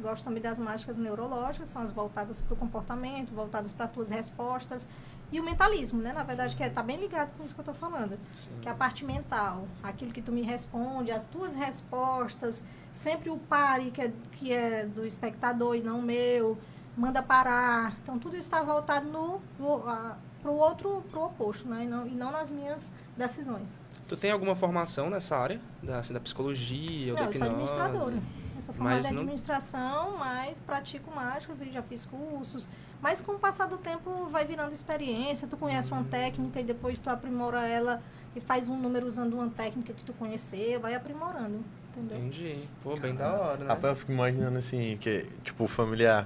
Gosto também das mágicas neurológicas, são as voltadas para o comportamento, voltadas para as tuas respostas. E o mentalismo, né? Na verdade, que está bem ligado com isso que eu estou falando Sim. que é a parte mental, aquilo que tu me responde, as tuas respostas, sempre o pare que é, que é do espectador e não meu, manda parar. Então tudo está voltado no, no a, pro outro, pro oposto, né? E não, e não nas minhas decisões. Tu tem alguma formação nessa área? Da, assim, da psicologia ou não, da eu sou administradora. Eu sou formada Mas em não- administração, mas pratico mágicas e já fiz cursos. Mas com o passar do tempo vai virando experiência, tu conhece uma técnica e depois tu aprimora ela e faz um número usando uma técnica que tu conhecer, vai aprimorando, entendeu? Entendi. Pô, bem da hora, né? Rapaz, eu fico imaginando assim, que, tipo, familiar.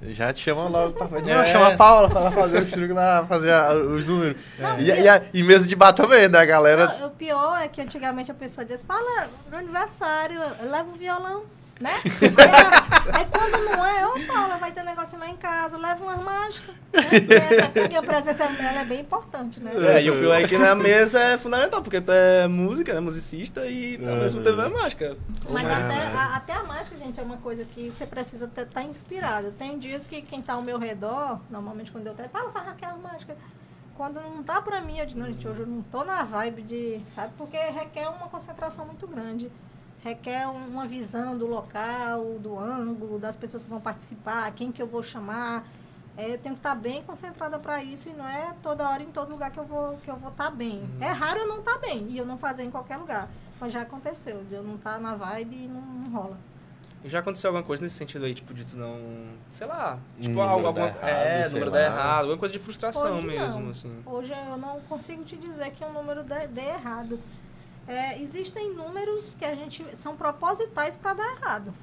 Já te chama logo pra fazer. É. Não, chama a Paula pra ela fazer os truques lá, fazer a- os números. Não, E, e, a- e mesa de bar também, né? A galera. Não, o pior é que antigamente a pessoa dizia, fala no aniversário, leva o violão, né? Aí, ela- aí quando não é, ô Paula, vai ter negócio lá em casa, leva umas mágicas. Né? Essa- a presença ela é bem importante, né? É, e o pior é que na mesa é fundamental, porque tu é música, né? Musicista e ao É. mesmo tempo é mágica. Mas Pô, até, a, até a mágica, gente, é uma coisa que você precisa estar inspirado. Tem dias que quem tá ao meu redor, normalmente quando eu treino, fala, faz aquela mágica. Quando não tá pra mim, eu digo, não, gente, hoje eu não tô na vibe de, sabe? Porque requer uma concentração muito grande. Requer um- uma visão do local, do ângulo, das pessoas que vão participar, quem que eu vou chamar. É, eu tenho que estar bem concentrada para isso e não é toda hora em todo lugar que eu vou que eu vou estar bem. Uhum. É raro eu não estar bem e eu não fazer em qualquer lugar. Mas já aconteceu, de eu não estar na vibe e não, não rola. E já aconteceu alguma coisa nesse sentido aí, tipo, de tu não. Sei lá. Tipo, algo, alguma. errado, é, número dar errado, alguma coisa de frustração Hoje mesmo, não. assim. Hoje eu não consigo te dizer que um número dê, dê errado. É, existem números que a gente são propositais para dar errado.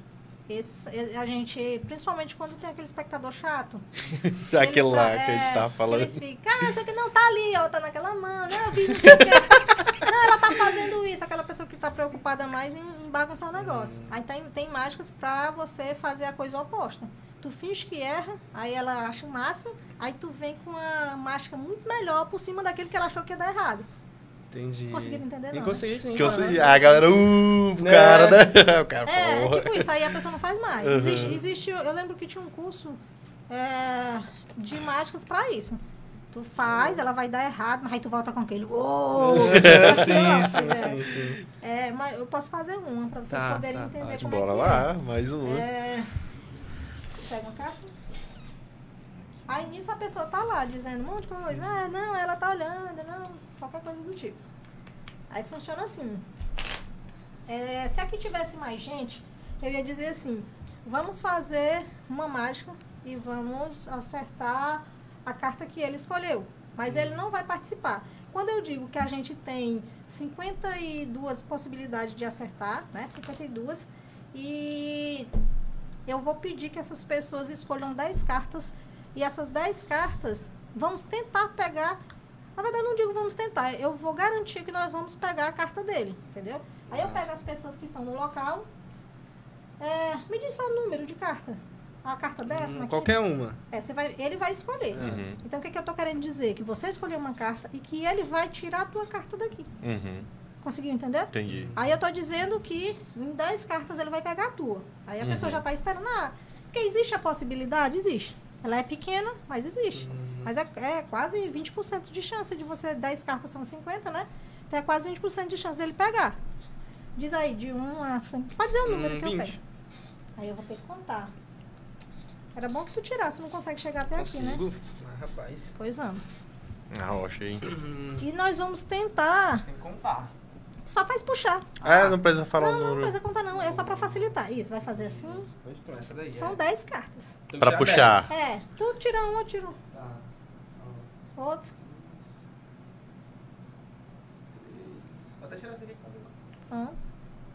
Esses, é, a gente, principalmente quando tem aquele espectador chato. Aquele Ele lá tá- que a gente é, tava falando. Ele fica, ah, isso aqui não tá ali, ó, tá naquela mão, né? Eu vi, não sei o quê. Não, ela tá fazendo isso, aquela pessoa que tá preocupada mais em, em bagunçar o negócio. Hum. Aí tem, tem mágicas pra você fazer a coisa oposta. Tu finge que erra, aí ela acha o máximo, aí tu vem com uma mágica muito melhor por cima daquilo que ela achou que ia dar errado. Entendi. Conseguiram entender, não, né? consegui sim. Que eu mano. sei, a galera, uh, o É. cara, né? O cara, É, porra. tipo isso, aí a pessoa não faz mais. Uhum. Existe, existe, eu lembro que tinha um curso é, de mágicas pra isso. Tu faz, ela vai dar errado, mas aí tu volta com aquele. Uou! Assim, ó, sim, sim, é. sim, sim. É, mas eu posso fazer uma pra vocês Tá, poderem tá, entender pode. como Bora é que lá, mais um. é. é. Pega uma carta. Aí nisso a pessoa tá lá dizendo um monte de coisa. Ah, não, ela tá olhando, não, qualquer coisa do tipo. Aí funciona assim. É, se aqui tivesse mais gente, eu ia dizer assim, vamos fazer uma mágica e vamos acertar a carta que ele escolheu. Mas ele não vai participar. Quando eu digo que a gente tem 52 possibilidades de acertar, né? 52, e eu vou pedir que essas pessoas escolham 10 cartas e essas 10 cartas vamos tentar pegar. Na verdade, eu não digo vamos tentar, eu vou garantir que nós vamos pegar a carta dele, entendeu? Aí eu pego as pessoas que estão no local. É, me diz só o número de carta. A carta décima Hum, aqui. qualquer uma. É, você vai, ele vai escolher. Uhum. Então, o que, que eu tô querendo dizer? Que você escolheu uma carta e que ele vai tirar a tua carta daqui. Uhum. Conseguiu entender? Entendi. Aí eu tô dizendo que em 10 cartas ele vai pegar a tua. Aí a Uhum. pessoa já tá esperando. Ah, porque existe a possibilidade? Existe. Ela é pequena, mas existe. Uhum. Mas é, é quase 20% de chance de você. 10 cartas são 50, né? Então é quase 20% de chance dele pegar. Diz aí, de 1 a 50. Pode dizer o número Hum, que eu 20. pego. Aí eu vou ter que contar. Era bom que tu tirasse, não consegue chegar até aqui, né? Consigo. Ah, rapaz. Pois vamos. A rocha aí. Hum, E nós vamos tentar. Sem contar. Só faz puxar. É, não precisa falar não, o não número. precisa contar, não. É só pra facilitar. Isso, vai fazer assim. Pois pronto, essa daí. São é. 10 cartas. Tem que Pra tirar puxar. É, tu tira um, eu tiro dez. Tá. Um, outro. três. Vou até tirar essa aqui que tá. Ah,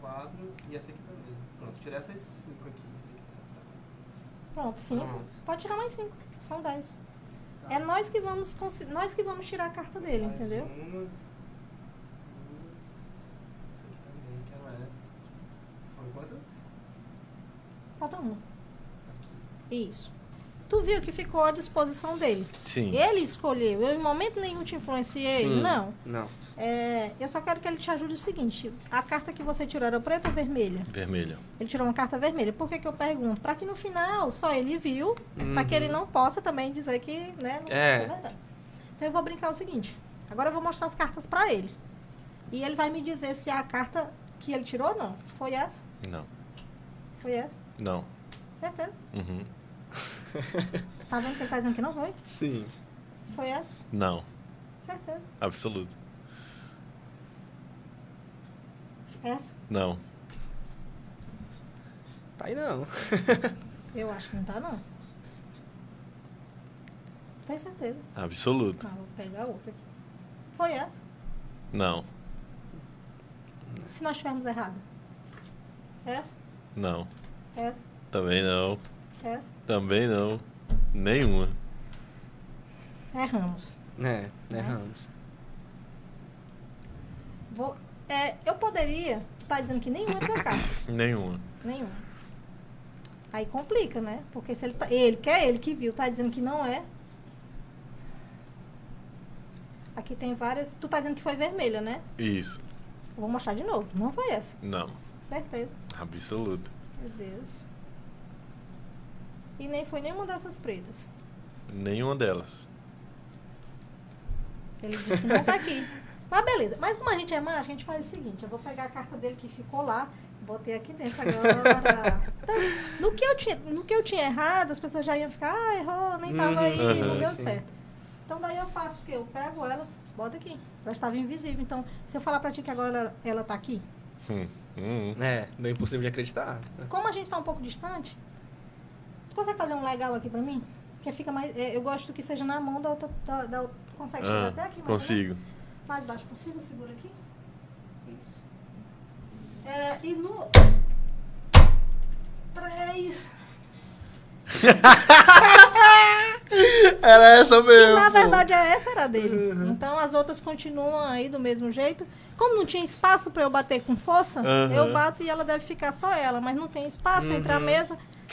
Quatro e essa aqui mesmo. Pronto, tirar essas cinco aqui. Essa aqui tá. pronto, 5. Pronto. Pode tirar mais 5. São 10. Tá. É nós que vamos nós que vamos tirar a carta dele, Mais entendeu? Uma. Duas. Essa aqui também, quero essa. Foram quantas? Falta uma. Isso. Tu viu que ficou à disposição dele. Sim. Ele escolheu. Eu em momento nenhum te influenciei. Sim. Não. Não. É, eu só quero que ele te ajude o seguinte. A carta que você tirou era preta ou vermelha? Vermelho. Ele tirou uma carta vermelha. Por que, que eu pergunto? Para que no final só ele viu, para que ele Uhum. não possa também dizer que, né, não É. verdade. Então eu vou brincar o seguinte. Agora eu vou mostrar as cartas para ele. E ele vai me dizer se a carta que ele tirou ou não. Foi essa? Não. Foi essa? Não. Certeza. Uhum. Tá vendo que ele tá dizendo que não foi? Sim. Foi essa? Não. Certeza. Absoluto. Essa? Não. Tá aí não. Eu acho que não tá, não. Tem certeza. Absoluto. Não, vou pegar outra aqui. Foi essa? Não. Se nós tivermos errado. Essa? Não. Essa? Também não. Essa? Também não. Nenhuma. Erramos. É, Né? erramos. Vou, é, eu poderia. Tu tá dizendo que nenhuma é tua carta. Nenhuma. Nenhuma. Aí complica, né? Porque se ele, tá, ele que é ele que viu, tá dizendo que não é. Aqui tem várias. Tu tá dizendo que foi vermelha, né? Isso. Eu vou mostrar de novo. Não foi essa. Não. Certeza. Absoluto. Meu Deus. E nem foi nenhuma dessas pretas. Nenhuma delas. Ele disse que não tá aqui. Mas beleza. Mas como a gente é mágica, a gente faz o seguinte. Eu vou pegar a carta dele que ficou lá. Botei aqui dentro agora. Então, no, que eu tinha, no que eu tinha errado, as pessoas já iam ficar, ah, errou, nem tava Uhum, aí, não sim, deu sim. certo. Então daí eu faço o quê? Eu pego ela, boto aqui. Ela estava invisível. Então, se eu falar pra ti que agora ela, ela tá aqui, Hum. Hum. É, meio impossível de acreditar. como a gente tá um pouco distante, tu consegue fazer um legal aqui pra mim? Que fica mais. é, eu gosto que seja na mão da outra. Da, da outra- consegue chegar Ah, até aqui? consigo. mais baixo possível, segura aqui. Isso. É, e no. Três. Era essa mesmo. Na verdade, essa era dele. Então as outras continuam aí do mesmo jeito. Como não tinha espaço pra eu bater com força, Aham. eu bato e ela deve ficar só ela. Mas não tem espaço entre a Uhum.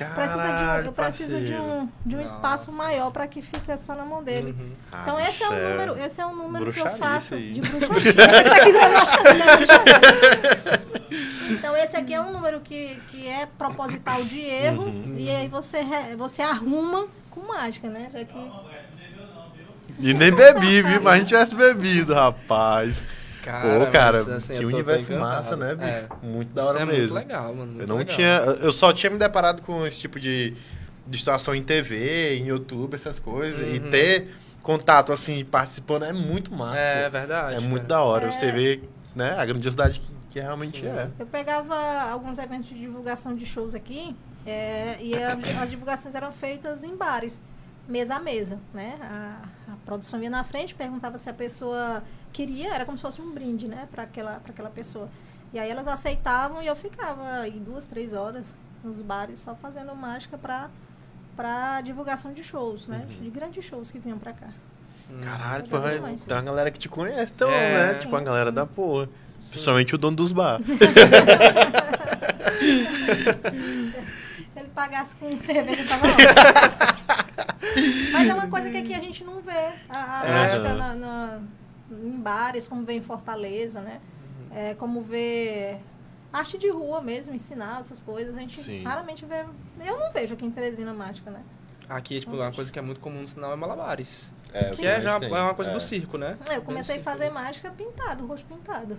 Mesa. Precisa de, um- preciso de um, de um Nossa. espaço maior pra que fique só na mão dele. Uhum. Ah, Então esse é um bicho, número, esse é um número que eu faço aí. de bruxaria. Esse aqui não é bruxaria, não é bruxaria. Então esse aqui é um número que, que é proposital de erro Uhum. e aí você, re- você arruma com mágica, né? Já que E nem bebi, viu? Mas a gente tivesse bebido, rapaz. Pô, cara, mas, assim, que universo massa, né, bicho? É. Muito da Isso hora é mesmo. muito legal, mano. muito Eu não legal. tinha. Eu só tinha me deparado com esse tipo de, de situação em TV, em YouTube, essas coisas. E Uhum. ter contato, assim, participando é muito massa. É pô. verdade. É muito cara. da hora. É. Você vê, né, a grandiosidade que Que realmente Sim. é. Eu pegava alguns eventos de divulgação de shows aqui é, e as, as divulgações eram feitas em bares, mesa a mesa, né? A, a produção ia na frente, perguntava se a pessoa queria, era como se fosse um brinde, né? Para aquela, pra aquela pessoa. E aí elas aceitavam e eu ficava aí duas, três horas nos bares só fazendo mágica para para divulgação de shows, né? Uhum. De grandes shows que vinham para cá. Caralho, Eu pô, é- tem uma galera que te conhece, então, É. né? Sim, Tipo, a galera sim. da porra. Sim. Principalmente o dono dos bar. Pagasse com cerveja, tava ótimo. Mas é uma coisa que aqui a gente não vê. A, a É. mágica na, na- em bares, como vê em Fortaleza, né? Uhum. É, como vê arte de rua mesmo, ensinar essas coisas. A gente Sim. raramente vê. Eu não vejo aqui em Teresina mágica, né? Aqui, tipo, uma coisa que é muito comum no sinal é malabares. É, Que é já é uma coisa do circo, né? Eu comecei a fazer mágica pintado, rosto pintado.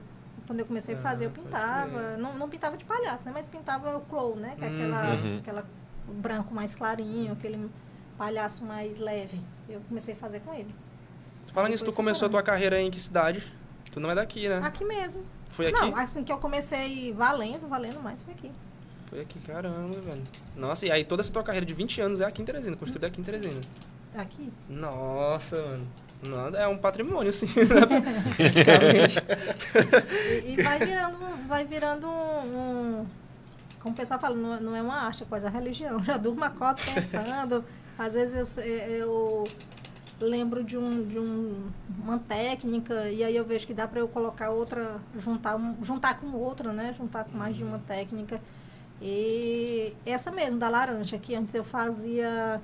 Quando eu comecei a Ah, fazer, eu pintava. Não, não pintava de palhaço, né? Mas pintava o crow, né? Que é aquela, Uhum. aquela o branco mais clarinho, aquele palhaço mais leve. Eu comecei a fazer com ele. Falando nisso, tu começou a fui tua carreira em que cidade? Tu não é daqui, né? Aqui mesmo. Foi aqui? Não, assim que eu comecei valendo, valendo mais foi aqui. Foi aqui, caramba, velho. Nossa, e aí toda essa tua carreira de 20 anos é aqui em Teresina, construída aqui em Teresina. Aqui. Nossa, mano. Não, é um patrimônio, assim, né? praticamente. E, e vai virando, vai virando um, um- Como o pessoal fala, não, é- não é uma arte, é coisa é religião. Já durmo acordo pensando. Às vezes eu, eu lembro de, um, de um, uma técnica e aí eu vejo que dá para eu colocar outra, juntar, juntar com outra, né? Juntar com mais de uma técnica. E essa mesmo, da laranja, que antes eu fazia.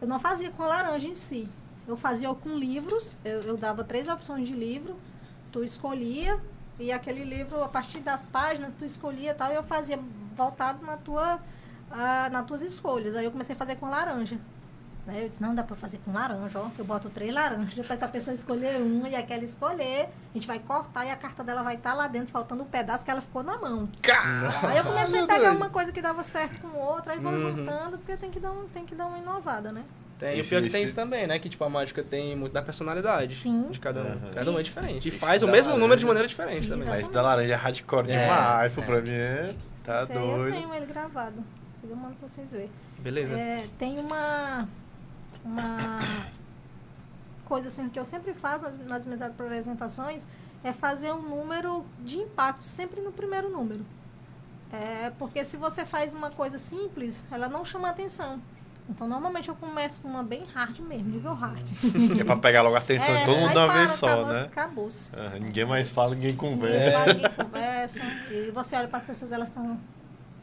Eu não fazia com a laranja em si. Eu fazia com livros. Eu, eu dava três opções de livro. Tu escolhia e aquele livro, a partir das páginas, tu escolhia e tal. E eu fazia voltado na tua, ah, nas tuas escolhas. Aí eu comecei a fazer com laranja. Né? Eu disse, não, dá pra fazer com laranja, ó. Eu boto três laranjas, para a pessoa escolher uma e aquela escolher. A gente vai cortar e a carta dela vai estar lá dentro, faltando um pedaço que ela ficou na mão. Aí eu comecei a pegar uma coisa que dava certo com outra, aí vou Uhum. juntando, porque tem que dar, um, tem que dar uma inovada, né? Tem, e o Esse- pior que tem esse- isso também, né? Que, tipo, a mágica tem muito da personalidade Sim. de cada um. Aham. Cada um é diferente. E Esse faz o mesmo número de laranja- maneira diferente também. Exato. Mas da laranja é hardcore É, demais, é. pra mim é. Tá Esse aí eu doido. tenho ele gravado. Eu mando pra vocês verem. Beleza? É, tem uma, uma coisa assim que eu sempre faço nas, nas minhas apresentações é fazer um número de impacto sempre no primeiro número. É, porque se você faz uma coisa simples, ela não chama atenção. Então, normalmente eu começo com uma bem hard mesmo, nível hard. É pra pegar logo a atenção de todo mundo de uma vez só, acabou- né? Acabou-se. Ah, ninguém mais fala, ninguém Ninguém conversa. fala, ninguém conversa. E você olha para as pessoas, elas estão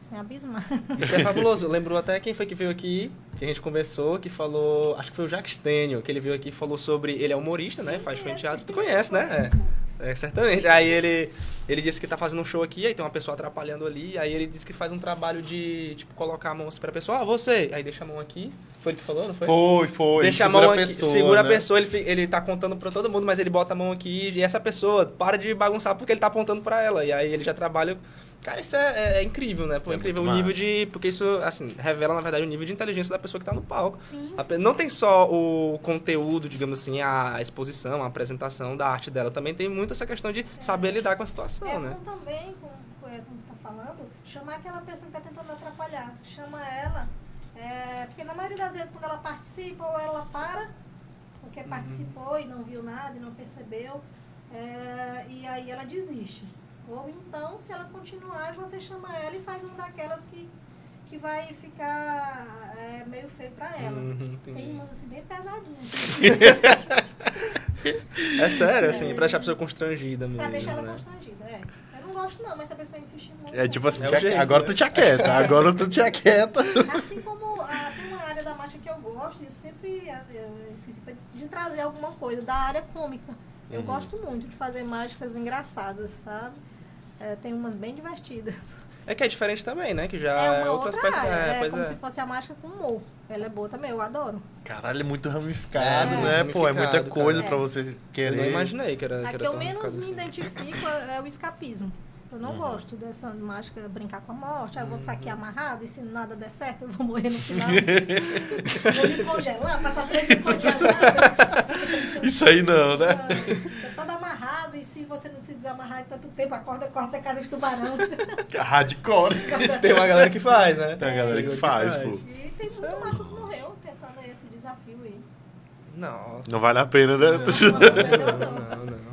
assim, abismadas. Isso é fabuloso. Lembrou até quem foi que veio aqui, que a gente conversou, que falou. Acho que foi o Jacques Stênio, que ele veio aqui e falou sobre. Ele é humorista, né? Faz show em teatro. Tu conhece, né? É, é, certamente. Aí ele, ele disse que tá fazendo um show aqui, aí tem uma pessoa atrapalhando ali, aí ele disse que faz um trabalho de, tipo, colocar a mão assim pra pessoa, ah, você! Aí deixa a mão aqui. Foi ele que falou, não foi? Foi, foi. Deixa a segura mão aqui, pessoa, segura né? a pessoa, ele, ele tá contando pra todo mundo, mas ele bota a mão aqui e essa pessoa para de bagunçar porque ele tá apontando pra ela. E aí ele já trabalha. Cara, isso é, é- é incrível, né? Pô, É é incrível o muito nível massa. de. Porque isso, assim, revela, na verdade, o nível de inteligência da pessoa que tá no palco. Sim, A sim. Não tem só o conteúdo, digamos assim, a exposição, a apresentação da arte dela. Também tem muito essa questão de saber lidar com a situação, É né? bom também, como, é, como tu tá falando, chamar aquela pessoa que tá tentando atrapalhar. Chama ela. é, porque na maioria das vezes quando ela participa ou ela para, porque Uhum. participou e não viu nada e não percebeu, é, e aí ela desiste. Ou então, se ela continuar, você chama ela e faz uma daquelas que, que vai ficar é, meio feio pra ela. Uhum, Tem umas assim bem pesadinhas. É sério, assim, pra deixar a pessoa constrangida mesmo. pra deixar ela né? constrangida, é. Eu não gosto não, mas se a pessoa insistir muito. É tipo assim, É jeito, agora né? tu te aquieta, agora tu te aquieta. Assim como ah, tem uma área da marcha que eu gosto, eu sempre ah, eu esqueci de trazer alguma coisa da área cômica. Eu Uhum. gosto muito de fazer mágicas engraçadas, sabe? É, tem umas bem divertidas. É que é diferente também, né? Que já é é, outro outra aspecto. área, é, é, pois como é. se fosse a mágica com humor. Ela é boa também, eu adoro. Caralho, é muito ramificado, É, né? Pô, é muita ramificado, coisa cara. pra você Eu querer. não imaginei que era. A que eu menos ramificado me assim. identifico é é o escapismo. Eu não Uhum. gosto dessa mágica brincar com a morte. Ah, eu vou ficar Uhum. aqui amarrado e se nada der certo, eu vou morrer no final. vou me congelar, passar me congelar. Isso aí não, né? Tô toda amarrada e se se você não se desamarrar de tanto tempo, a corda corta a cara de tubarão. Hardcore. Tem uma galera que faz, né? Tem uma galera que faz, pô. E tem muito macho que morreu tentando esse desafio aí. Nossa. Não vale a pena, né? Não, não, não.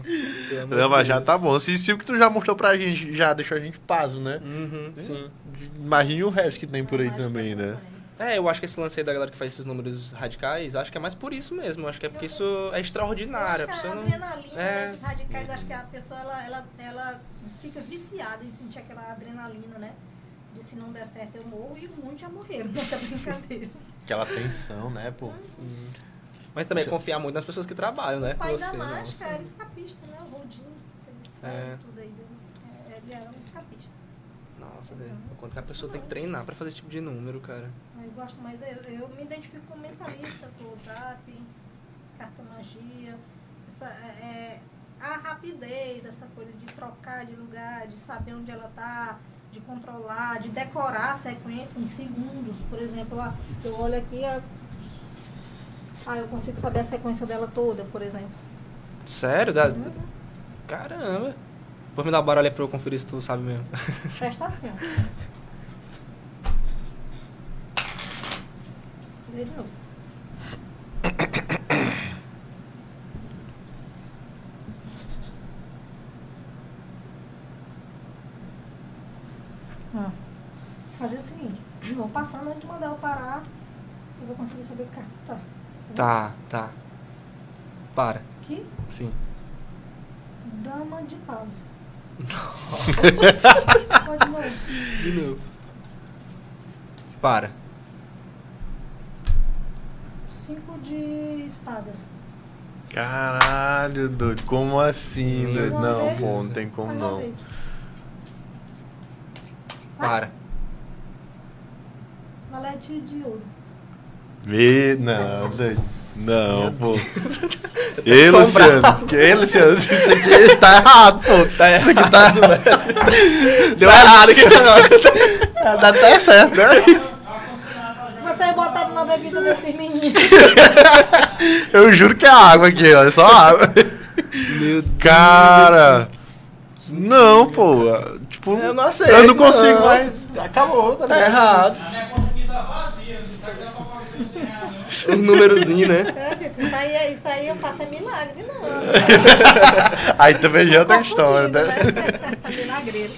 Não, de mas já tá bom. Se, se o que tu já mostrou pra gente já deixou a gente paso, né? Uhum, sim. Imagine o resto que tem por aí também, né? É, eu acho que esse lance aí da galera que faz esses números radicais, acho que é mais por isso mesmo. Acho que é porque isso é extraordinário. A Eu acho que a não... adrenalina É. desses radicais, acho que a pessoa ela, ela, ela fica viciada em sentir aquela adrenalina, né? De se não der certo eu morro e muitos já morreram nessa brincadeira. Aquela tensão, né, pô? Sim. Mas também é confiar muito nas pessoas que trabalham, né? O pai você, da mágica era escapista, né? O Rodinho, É. tudo aí. dele. É, Ele era um escapista. Deus. O quanto que a pessoa tem que treinar pra fazer esse tipo de número, cara. Eu gosto mais dele. Eu me identifico como mentalista, close-up, cartomagia. Essa, é, é, a rapidez, essa coisa de trocar de lugar, de saber onde ela tá, de controlar, de decorar a sequência em segundos. Por exemplo, ó, eu olho aqui, ó, ah, eu consigo saber a sequência dela toda, por exemplo. Sério? Dá... Uhum. Caramba. Vou me dar uma barulha pra eu conferir se tu sabe mesmo. Presta assim, ó. Vê de novo. Ó, Fazer o seguinte, vou passando antes de mandar eu parar, eu vou conseguir saber que carta tá. Tá, tá. Para. Aqui, Sim. dama de paus. Pode novo. De novo. Para. Cinco de espadas. Caralho, doido. Como assim, doido? Uma Não, vez. pô, não tem como Mais uma não. vez. Para. Valete de ouro. Vê, não, doido. Não, pô. Ei, assombrado. Luciano. Ei, Luciano. Isso aqui tá errado, pô. Tá Isso aqui tá. Deu errado aqui. Dá até certo, né? Você botaram na bebida desses meninos. Eu juro que é água aqui, ó. É só água. Meu Deus. Cara. Não, pô. Tipo, Eu não aceito, Eu não consigo não. mais. Acabou, tá Tá errado. A minha conta aqui tá vazia, não tá dando pra pagar 100 reais. Os númerozinhos, né? Eu disse, isso aí, isso aí eu faço é milagre, não. Aí também já é outra história, Confundido, né? Tá milagreiro.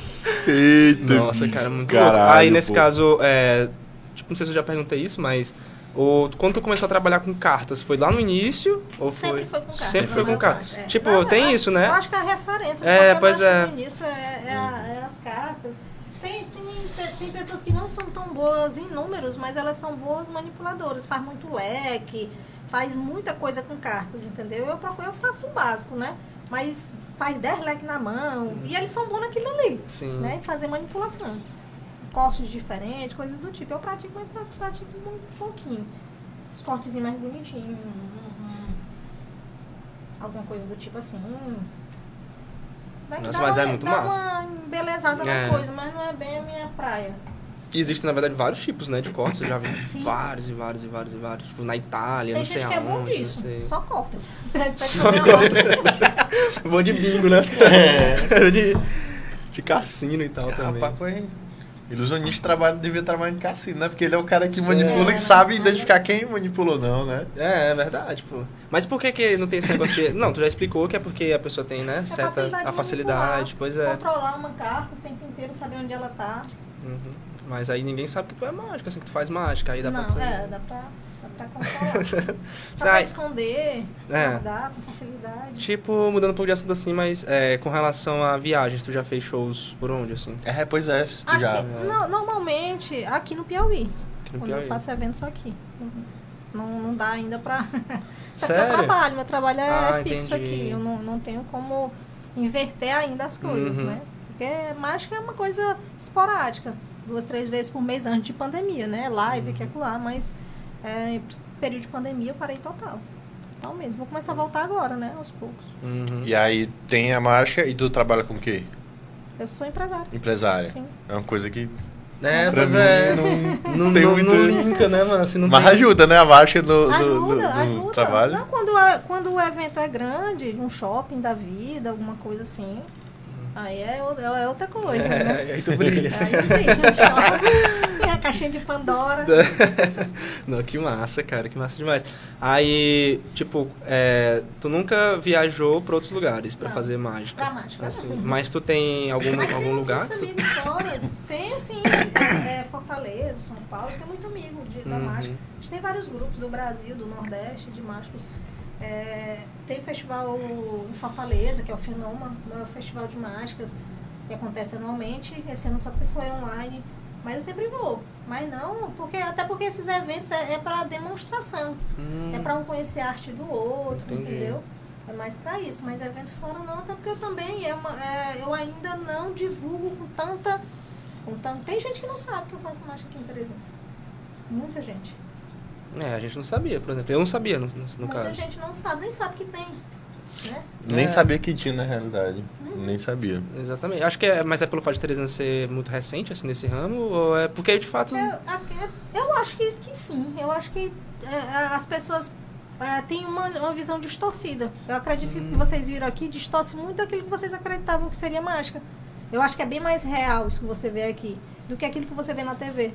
Eita. Nossa, cara, muito Caralho. Aí, nesse pô. caso, é, tipo, não sei se eu já perguntei isso, mas o, quando tu começou a trabalhar com cartas, foi lá no início? Ou foi? Sempre foi com cartas. Sempre foi com cartas. parte, é. Tipo, Não, tem eu- isso, né? Eu acho que a referência É, pois é. no início é, é a- é as cartas. Tem, tem, tem pessoas que não são tão boas em números, mas elas são boas manipuladoras. Faz muito leque, faz muita coisa com cartas, entendeu? Eu, procuro, eu faço o básico, né? Mas faz 10 leques na mão. E eles são bons naquilo ali, Sim. né? Fazer manipulação. Cortes diferentes, coisas do tipo. Eu pratico, mas pra- pratico muito pouquinho. Os cortes mais bonitinhos. um- um- alguma coisa do tipo assim. Vai Nossa, mas é uma- muito dá massa. uma embelezada É. na coisa, mas não é bem a minha praia. E existem, na verdade, vários tipos, né, de cortes. Eu já vi Sim. vários e vários e vários e vários. Tipo, na Itália, Tem não sei gente que é bom aonde, disso. Só corta. Só uma- Bom de bingo, né? É. de, de cassino e tal também. Rapaz, foi. Ilusionista trabalha, devia trabalhar em cassino, né? Porque ele é o cara que manipula, É, que sabe identificar quem manipulou, não, né? É, é verdade, pô. Mas por que que não tem esse negócio de... Não, tu já explicou que é porque a pessoa tem, né, É certa... facilidade a de facilidade, pois é. Controlar uma carta o tempo inteiro, saber onde ela tá. Uhum. Mas aí ninguém sabe que tu é mágica, assim, que tu faz mágica, aí dá não, pra tu... é, dá pra, dá pra controlar. dá pra esconder, É. guardar com facilidade. Tipo, mudando um pouco de assunto assim, mas é, com relação a viagens, tu já fez shows por onde, assim? É, pois é, tu Aqui, já. no- normalmente, aqui no Piauí. Aqui no quando Piauí. eu faço evento só aqui. Não, não dá ainda meu trabalho. Meu trabalho é Ah, fixo entendi. aqui. Eu não, não tenho como inverter ainda as coisas, Uhum. né? Porque mágica é uma coisa esporádica. Duas, três vezes por mês antes de pandemia, né? Live, Uhum. que é lá, mas é, período de pandemia eu parei total. Total mesmo. Vou começar a voltar agora, né? Aos poucos. Uhum. E aí tem a marcha e tu trabalha com o quê? Eu sou empresária. Empresária. Sim. É uma coisa que É, Pra pois mim, é. não, Não, tem não, muito- não linka, né, mano? Não Mas tem- ajuda, né? A marcha do, do, Ajuda, do- do ajuda. trabalho. Não, quando, a- quando o evento é grande, um shopping da vida, alguma coisa assim, aí é, é outra coisa, né? É, aí tu brilha. assim. Aí brilha, um shopping, tem caixinha de Pandora. Não, que massa, cara, que massa demais. Aí, tipo, é, tu nunca viajou pra outros lugares pra Não. fazer mágica? Pra mágica, Assim, não. mas tu tem algum, Mas algum tem lugar? muitos que tu- amigos. Tenho sim, é, Fortaleza, São Paulo, tem muito amigo de, da Uhum. mágica. A gente tem vários grupos do Brasil, do Nordeste, de mágicos. É, tem festival em Fortaleza, que é o Fenoma, o maior festival de mágicas, que acontece anualmente. Esse ano só porque foi online. Mas eu sempre vou. Mas não, porque, até porque esses eventos é, é para demonstração. Hum, É para um conhecer a arte do outro, Entendi. entendeu? É mais para isso, mas evento fora não, até porque eu também é uma, é, eu ainda não divulgo com tanta, com tanta. Tem gente que não sabe que eu faço mágica aqui em Teresina. Muita gente. É, a gente não sabia, por exemplo. Eu não sabia, no, no, no Muita caso. gente não sabe, nem sabe que tem. Né? Nem É. sabia que tinha na realidade. Nem sabia. Exatamente. Acho que é, mas é pelo fato de Teresina ser muito recente, assim, nesse ramo, ou é porque, de fato... Eu, eu acho que, que sim. Eu acho que é, as pessoas é, têm uma, uma visão distorcida. Eu acredito que o que vocês viram aqui distorce muito aquilo que vocês acreditavam que seria mágica. Eu acho que é bem mais real isso que você vê aqui do que aquilo que você vê na TV.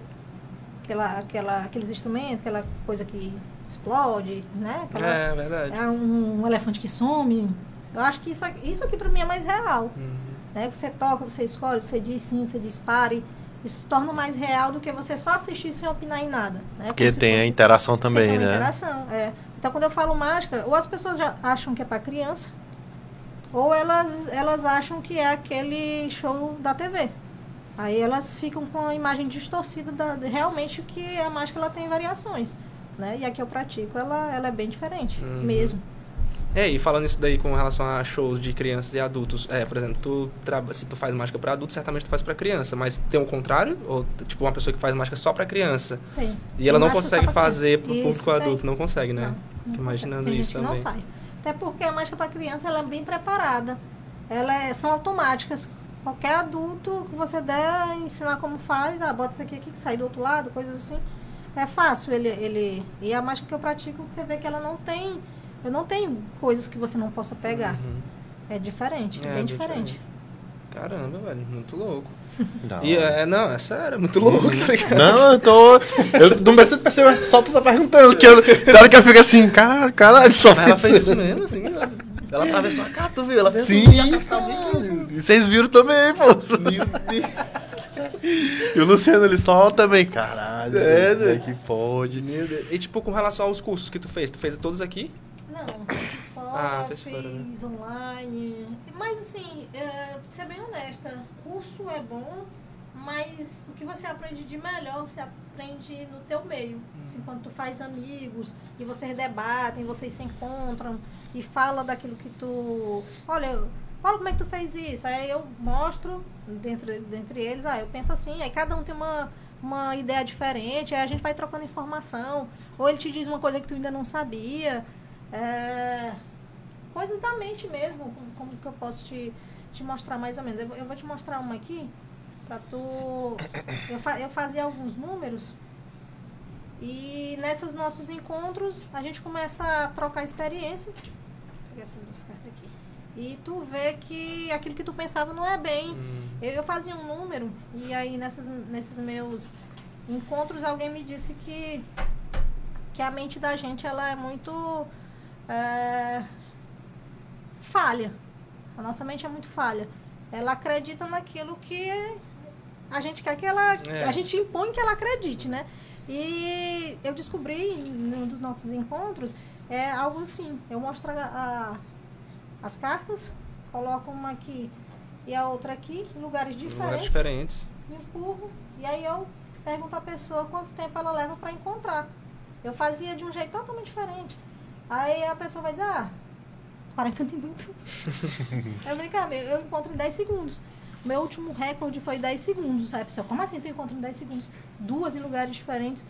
Aquela, aquela, aqueles instrumentos, aquela coisa que explode, né? Aquela, É, verdade. é um, um elefante que some. Eu acho que isso, aqui- isso aqui pra mim é mais real. Uhum. Né? Você toca, você escolhe, você diz sim, você diz pare. Isso torna mais real do que você só assistir sem opinar em nada. Né? Porque tem a interação também, tem né? interação, é. Então, quando eu falo mágica, ou as pessoas já acham que é para criança, ou elas, elas acham que é aquele show da TV. Aí elas ficam com a imagem distorcida da, de realmente que a mágica ela tem variações. Né? E a que eu pratico, ela, ela é bem diferente, Uhum. mesmo. É, e falando isso daí com relação a shows de crianças e adultos, é, por exemplo, tu se tu faz mágica pra adulto, certamente tu faz pra criança, mas tem o contrário? Ou, tipo, uma pessoa que faz mágica só pra criança? Tem. E ela Tem não consegue fazer pro Isso, público tem. adulto, não consegue, né? Não, não imaginando consegue. Isso também. não faz. Até porque a mágica para criança ela é bem preparada. Ela é- são automáticas. Qualquer adulto que você der, ensinar como faz, ah, bota isso aqui, aqui que sai do outro lado, coisas assim. É fácil ele, ele. E a mágica que eu pratico, você vê que ela não tem. Eu não tenho coisas que você não possa pegar. Uhum. É diferente, é, É, bem bem diferente. Caramba, velho, muito louco. Da E é, não, é sério, é muito louco, tá ligado? Não, eu tô. Eu não preciso perceber, só tu tá perguntando. Que eu, da hora que eu fico assim, caralho, caralho, só Mas ela fez isso mesmo, assim. Ela, ela atravessou a cara, tu viu? Ela fez Sim, assim, e vocês viram também, pô. Meu Deus. E o Luciano, ele só também. Caralho, É, é, né? que pode. Meu Deus. E tipo, com relação aos cursos que tu fez, tu fez todos aqui? Não, fiz fora, Ah, fez fora, né? fiz online. Mas assim, é, pra ser bem honesta, curso é bom, mas o que você aprende de melhor, você aprende no teu meio. Assim, quando tu faz amigos e vocês debatem, vocês se encontram e fala daquilo que tu. Olha, Paulo, como é que tu fez isso? Aí eu mostro dentre, dentre eles, ah, eu penso assim, aí cada um tem uma, uma ideia diferente, aí a gente vai trocando informação, ou ele te diz uma coisa que tu ainda não sabia. É, coisas da mente mesmo, como, como que eu posso te, te mostrar mais ou menos. Eu, vou- eu vou te mostrar uma aqui, pra tu. Eu, fa, eu fazia alguns números. E nesses nossos encontros a gente começa a trocar experiência. Eu pegar essas duas cartas aqui. E tu vê que aquilo que tu pensava não é bem. Hum. Eu, eu fazia um número e aí nesses, nesses meus encontros alguém me disse que, que a mente da gente ela é muito é, falha. A nossa mente é muito falha. Ela acredita naquilo que a gente quer que ela. É. A gente impõe que ela acredite, né? E eu descobri em um dos nossos encontros é algo assim. Eu mostro a- a- as cartas, coloco uma aqui e a outra aqui, em lugares Lugares diferentes diferentes. empurro e aí eu pergunto à pessoa quanto tempo ela leva para encontrar. Eu fazia de um jeito totalmente diferente. Aí a pessoa vai dizer, ah, 40 minutos. é brincadeira, eu encontro em 10 segundos. Meu último recorde foi 10 segundos. Aí a pessoa, como assim tu encontra em 10 segundos? Duas em lugares diferentes.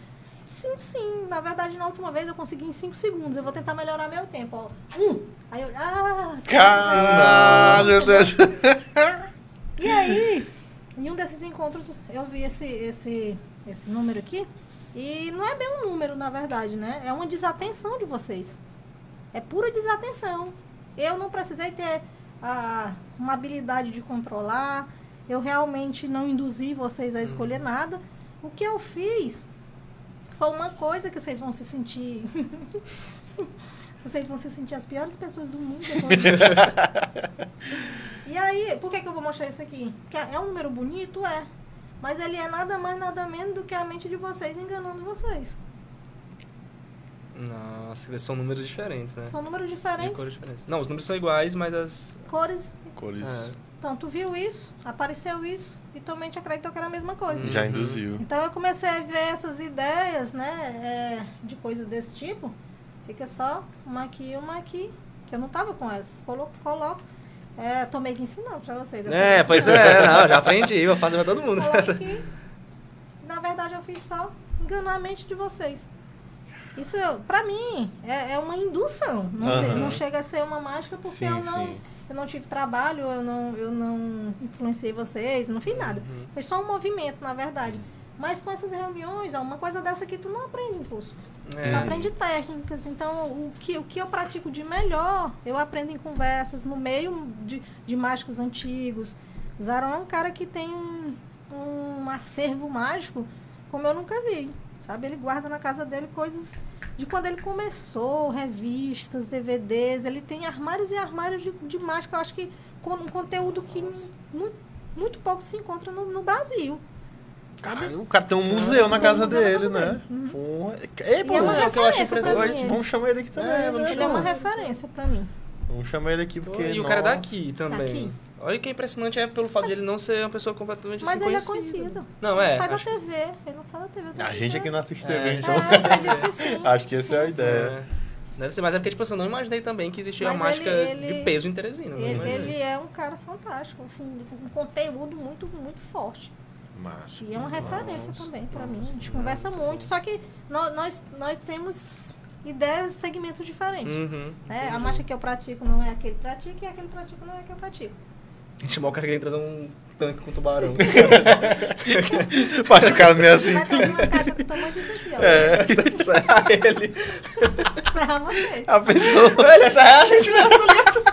Sim, sim. Na verdade, na última vez eu consegui em 5 segundos. Eu vou tentar melhorar meu tempo. Ó. Um. Aí eu, ah, Caralho, e aí, em um desses encontros eu vi esse, esse, esse número aqui. E não é bem um número, na verdade, né? É uma desatenção de vocês. É pura desatenção. Eu não precisei ter ah, uma habilidade de controlar. Eu realmente não induzi vocês a escolher nada. O que eu fiz foi uma coisa que vocês vão se sentir. vocês vão se sentir as piores pessoas do mundo depois disso. E aí, por que, que eu vou mostrar isso aqui? Porque é um número bonito? É. Mas ele é nada mais, nada menos do que a mente de vocês enganando vocês. Nossa, são números diferentes, né? São números De diferentes, cores diferentes. Não, os números são iguais, mas as. cores. Cores. É. Então, tu viu isso, apareceu isso, e tua mente acreditou que era a mesma coisa. Já Uhum. induziu. Então eu comecei a ver essas ideias, né, é, de coisas desse tipo. Fica só uma aqui e uma aqui, que eu não tava com essas. Coloco, coloco. É, tô meio que ensinando pra vocês. É, vez. pois é, não, já aprendi, vou fazer pra todo mundo. Aqui. Na verdade eu fiz só enganar a mente de vocês. Isso, eu- pra mim, é, é uma indução. Não, sei- Aham. não chega a ser uma mágica porque Sim, eu não, sim. Eu não tive trabalho, eu não, eu não influenciei vocês, não fiz nada. Uhum. Foi só um movimento, na verdade. Mas com essas reuniões, ó, uma coisa dessa aqui tu não aprende em curso. Tu É. aprende técnicas. Então, o que, o que eu pratico de melhor, eu aprendo em conversas, no meio de, de mágicos antigos. O Zaron é um cara que tem um, um acervo mágico como eu nunca vi. Sabe? Ele guarda na casa dele coisas de quando ele começou, revistas, DVDs. Ele tem armários e armários de, de mágica. Eu acho que com um conteúdo que mu- muito pouco se encontra no, no Brasil. Caralho, o cara tem um museu na casa museu dele, né? dele. Uhum. Ei, pô, é uma é o que eu acho referência pra Oi, mim. vamos chamar ele aqui também, É, né? Ele é uma referência pra mim. Vamos chamar ele aqui porque. e o cara é nossa. daqui também. Daqui. Olha que impressionante é pelo fato de ele não ser uma pessoa completamente Mas assim, ele é conhecido. Não, é. Ele sai acho- da TV. Ele não sai da TV. A gente aqui não assiste TV, É. a gente É, não. acredito que sim. Acho que essa é a Sim, sim. ideia. É. Deve ser, mas é porque, tipo assim, eu não imaginei também que existia uma Mas mágica ele- de peso em Teresina. não Ele, ele é um cara fantástico, assim, com um conteúdo muito, muito forte. Massa. E é uma referência Nossa. também pra mim. A gente conversa muito, só que nó- nós, nós temos ideias, segmentos diferentes. Uhum. né? A marcha que eu pratico não é aquele que pratica e aquele que pratico não é que eu pratico. Chamar o cara que tem que trazer um tanque com tubarão. Pode ficar meio assim. Vai trazer uma caixa do tamanho disso aqui, ó. É, Serrar ele. Encerrar vocês. a pessoa. Ele serrar a gente mesmo.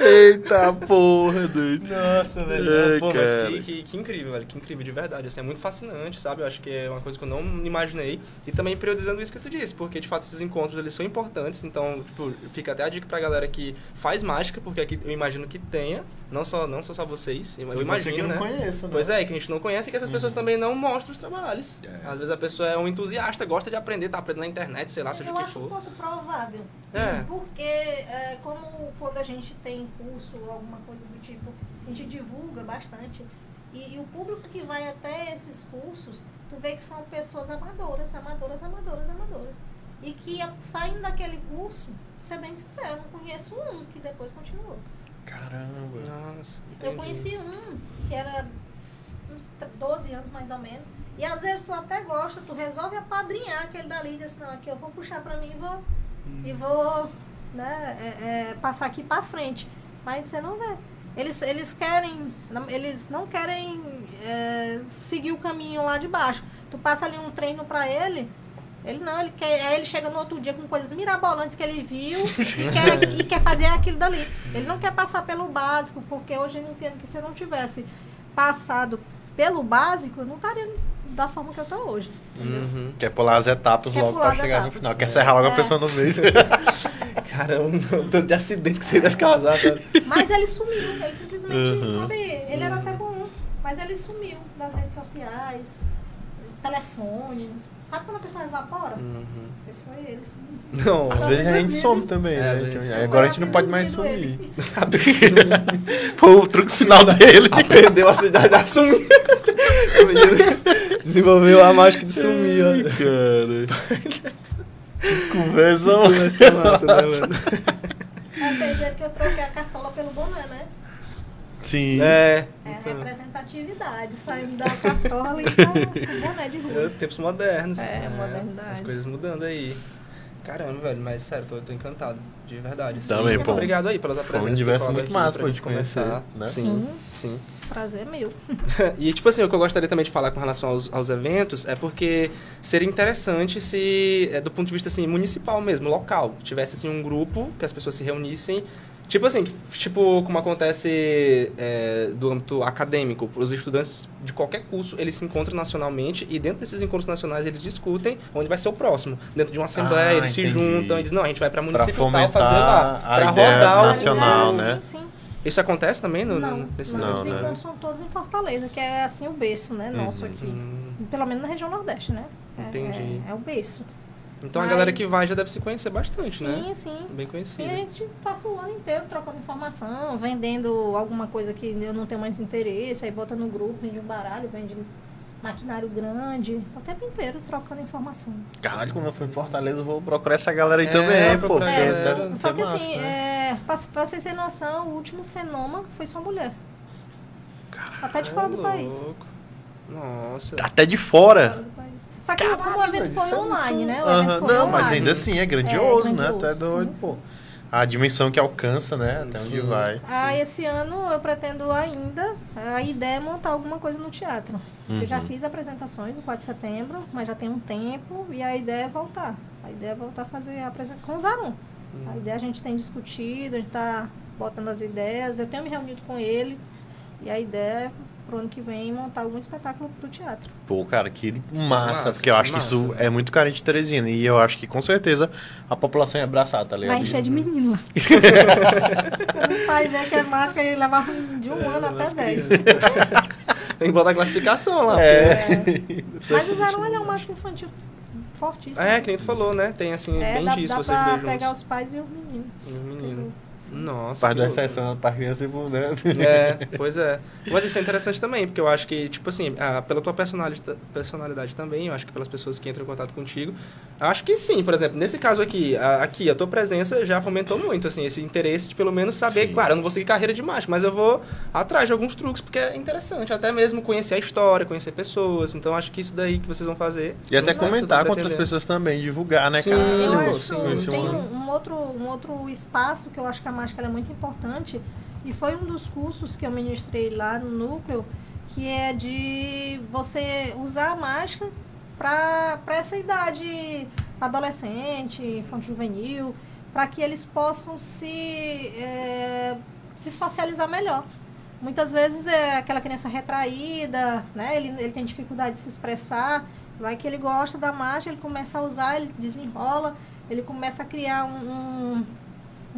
Eita porra, doido. Nossa, velho. Ai, Pô, mas cara. que, que, que incrível, velho. Que incrível, de verdade. Assim, é muito fascinante, sabe? Eu acho que é uma coisa que eu não imaginei. E também priorizando isso que tu disse, porque de fato esses encontros eles são importantes. Então, tipo, fica até a dica pra galera que faz mágica, porque aqui eu imagino que tenha. Não só, não só, só vocês. Eu, eu imagino, que não né? conheça, né? Pois é, que a gente não conhece e que essas pessoas também não mostram os trabalhos. É. Às vezes a pessoa é um entusiasta, gosta de aprender, tá aprendendo na internet, sei lá, seja Eu o que acho um for. pouco provável. É. Porque, é, como quando a gente tem curso ou alguma coisa do tipo, a gente divulga bastante. E, e o público que vai até esses cursos, tu vê que são pessoas amadoras, amadoras, amadoras, amadoras. E que saem daquele curso, ser bem sincero, eu não conheço um que depois continuou. Caramba. Nossa, Eu conheci um que era uns 12 anos mais ou menos. E às vezes tu até gosta, tu resolve apadrinhar aquele dali, diz assim, não, aqui eu vou puxar pra mim e vou, e vou né, é, é, passar aqui pra frente. Mas você não vê. Eles, eles querem, não- eles não querem é, seguir o caminho lá de baixo. Tu passa ali um treino pra ele, ele não, ele quer, aí ele chega no outro dia com coisas mirabolantes que ele viu e quer, e quer fazer aquilo dali. Ele não quer passar pelo básico, porque hoje eu entendo que se eu não tivesse passado pelo básico, eu não estaria da forma que eu tô hoje. Uhum. Quer pular as etapas Quer logo as chegar no etapas. final. Quer serrar logo a É. pessoa no meio. Caramba, o tanto de acidente que você deve causar, sabe? Mas ele sumiu, ele simplesmente, Uhum. sabe, ele era até bom, mas ele sumiu das redes sociais, telefone. Sabe quando a pessoa evapora? Uhum. Não sei se foi ele, sim. Não, Às vezes a gente some também, É, né? às vezes Então, some. Agora a gente não pode mais sumir. Pô, o truque final dele. Perdeu a cidade da sumir. Desenvolveu a mágica de sumir, ó. cara. Que Conversa, Vai ser massa, né, mano? Mas vocês viram que eu troquei a cartola pelo boné, né? Sim. É. É Então, representatividade, saindo da cartola e tá com o boné de é rua. tempos modernos. É, modernidade. As coisas mudando aí. Caramba, velho, mas sério, tô, tô encantado, de verdade. assim. Também, Muito pô. Obrigado aí pelas Foi um apresentações. universo muito massa pra gente conhecer, conversar. né? Sim, Sim. sim. Prazer é meu. E, tipo assim, o que eu gostaria também de falar com relação aos, aos eventos é porque seria interessante se, é, do ponto de vista, assim, municipal mesmo, local, tivesse, assim, um grupo que as pessoas se reunissem Tipo assim, tipo como acontece é, do âmbito acadêmico, os estudantes de qualquer curso, eles se encontram nacionalmente e dentro desses encontros nacionais eles discutem onde vai ser o próximo. Dentro de uma assembleia, Ah, eles se entendi. juntam e dizem, não, a gente vai pra Pra municipal fomentar fazer lá. a Pra ideia rodar o nacional, o- né? Sim, sim. Isso acontece também no, Não, nesse não, Não, os né? encontros são todos em Fortaleza, que é assim o berço, né, nosso Uhum. aqui. Pelo menos na região Nordeste, né? É- Entendi. É, é o berço. Então a Mas- galera que vai já deve se conhecer bastante, né? Sim, sim. Bem Sim, conhecida. a gente passa o ano inteiro trocando informação, vendendo alguma coisa que eu não tenho mais interesse, aí bota no grupo, vende um baralho, vende maquinário grande, o tempo inteiro trocando informação. Caralho, quando eu for em Fortaleza, eu vou procurar essa galera aí É, também, pô. a deve Só que massa, assim, né? é, pra, pra vocês terem noção, o último fenômeno foi só mulher. Até de É fora do país. louco. Nossa. Até de fora. Só que o evento foi é muito- online, né? Evento foi Não, mas online. ainda assim é grandioso, É, né? Tu é doido, sim, pô. sim. A dimensão que alcança, né? Até onde Sim. vai. Ah, esse ano eu pretendo ainda, a ideia é montar alguma coisa no teatro. Eu já Uhum. fiz apresentações no 4 de setembro, mas já tem um tempo e a ideia é voltar. A ideia é voltar a fazer a apresentação com o Zarum. A ideia a gente tem discutido, a gente está botando as ideias, eu tenho me reunido com ele e a ideia é pro ano que vem montar algum espetáculo pro teatro. Pô, cara, que massa, Massa, porque eu acho que isso é muito carente de Teresina. E eu acho que com certeza a população ia abraçar, tá ligado? Vai encher de menino lá. o pai vê que é mágica e leva de um ano até 10. Tem que botar a classificação lá. É. Mas o ele é um mágico infantil fortíssimo. É, que nem tu falou, né? Tem assim, É, bem dá, disso, dá vocês pra dois pegar juntos. os pais e os meninos. E o menino. Nossa. Parte que da exceção, para criança e né? É, pois é. Mas isso é interessante também, porque eu acho que, tipo assim, ah, pela tua personalidade, personalidade também, eu acho que pelas pessoas que entram em contato contigo, acho que sim, por exemplo, nesse caso aqui, a, aqui, a tua presença já fomentou muito, assim, esse interesse de pelo menos saber, Sim. claro, eu não vou seguir carreira de mágico, mas eu vou atrás de alguns truques, porque é interessante, até mesmo conhecer a história, conhecer pessoas, então acho que isso daí que vocês vão fazer... E até sei, comentar com outras pessoas também, divulgar, né, Sim, cara? Eu Caralho, acho, sim, Esse tem um, um outro, um outro espaço que eu acho que a ela é muito importante e foi um dos cursos que eu ministrei lá no núcleo, que é de você usar a mágica para essa idade adolescente, infantil juvenil, para que eles possam se, é, se socializar melhor. Muitas vezes é aquela criança retraída, né? Ele, ele tem dificuldade de se expressar, vai que ele gosta da mágica, ele começa a usar, ele desenrola, ele começa a criar um, um-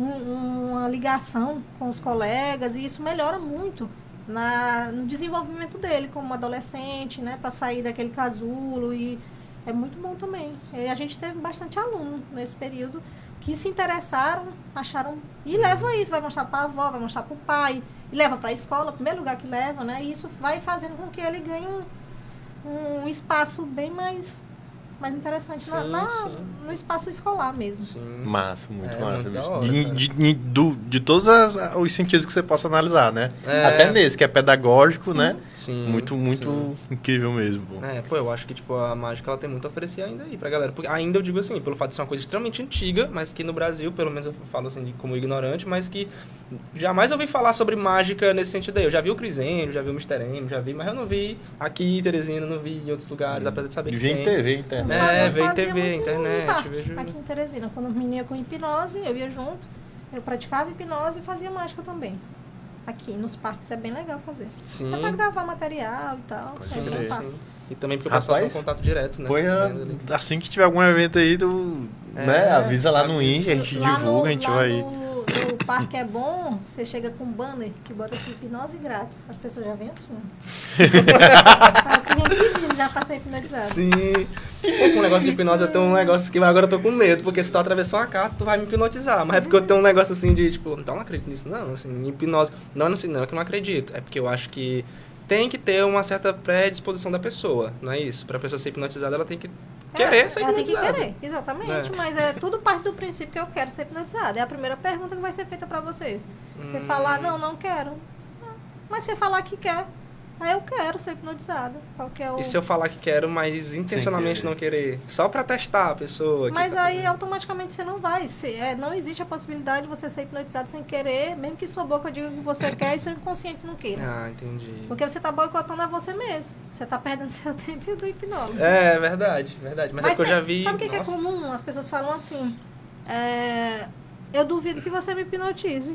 um- uma ligação com os colegas e isso melhora muito na, no desenvolvimento dele como adolescente, né? Para sair daquele casulo e é muito bom também. E a gente teve bastante aluno nesse período que se interessaram, acharam e leva isso, vai mostrar para a avó, vai mostrar para o pai, e leva para a escola, primeiro lugar que leva, né? E isso vai fazendo com que ele ganhe um, um espaço bem mais, mais interessante na- Sim, na- sim. no espaço escolar mesmo. Sim. Massa, muito É, massa. muito hora, de, cara. de, de, do- de todos as- os sentidos que você possa analisar, né? É. Até nesse, que é pedagógico, Sim. né? Sim, Muito, muito incrível mesmo. pô. É, pô, eu acho que, tipo, a mágica, ela tem muito a oferecer ainda aí pra galera. Porque ainda eu digo assim, pelo fato de ser uma coisa extremamente antiga, mas que no Brasil, pelo menos eu falo assim, de- como ignorante, mas que jamais ouvi falar sobre mágica nesse sentido aí. Eu já vi o Crisênio, já vi o Mr. M, já vi, mas eu não vi aqui em Teresina, não vi em outros lugares, apesar de saber que Vem em. TV, internet. É, fazia TV, muito internet, vejo- Aqui em Teresina, quando os meninos iam com hipnose, eu ia junto. Eu praticava hipnose e fazia mágica também. Aqui nos parques é bem legal fazer. Sim, Dá pra gravar material e tal. Sim, parque. sim. E também porque o pessoal tem contato direto, né? Ali. assim que tiver algum evento aí, tu É, né, avisa lá no. Insta, a gente divulga, no- a gente vai. No, no parque é bom, você chega com um banner que bota assim, hipnose grátis. As pessoas já vêm assim. Parece que vem pedindo já pra ser hipnotizado. Sim. Pô, com o negócio de hipnose, eu tenho um negócio que agora eu tô com medo, porque se tu atravessar uma carta, tu vai me hipnotizar. Mas é porque eu tenho um negócio assim de, tipo, então eu não acredito nisso, não, assim, hipnose. Não, não, sei, não é que eu não acredito. É porque eu acho que tem que ter uma certa predisposição da pessoa, não é isso? Pra pessoa ser hipnotizada, ela tem que querer É, ser ela tem que hipnotizada. querer, exatamente. Né? Mas é tudo parte do princípio que eu quero ser hipnotizada. É a primeira pergunta que vai ser feita pra você. Você Hum. falar, não, não quero. Mas você falar que quer, Aí eu quero ser hipnotizada. Qual que é o... E se eu falar que quero, mas intencionalmente querer. não querer? Só pra testar a pessoa. Mas tá aí fazendo. automaticamente você não vai. Se- é, não existe a possibilidade de você ser hipnotizado sem querer, mesmo que sua boca diga que você quer e seu inconsciente não queira. Ah, entendi. Porque você está boicotando a você mesmo. Você está perdendo seu tempo e o do hipnose. É, verdade, verdade. Mas, é que eu tem- já vi. Sabe o que, que é comum? As pessoas falam assim. é, eu duvido que você me hipnotize.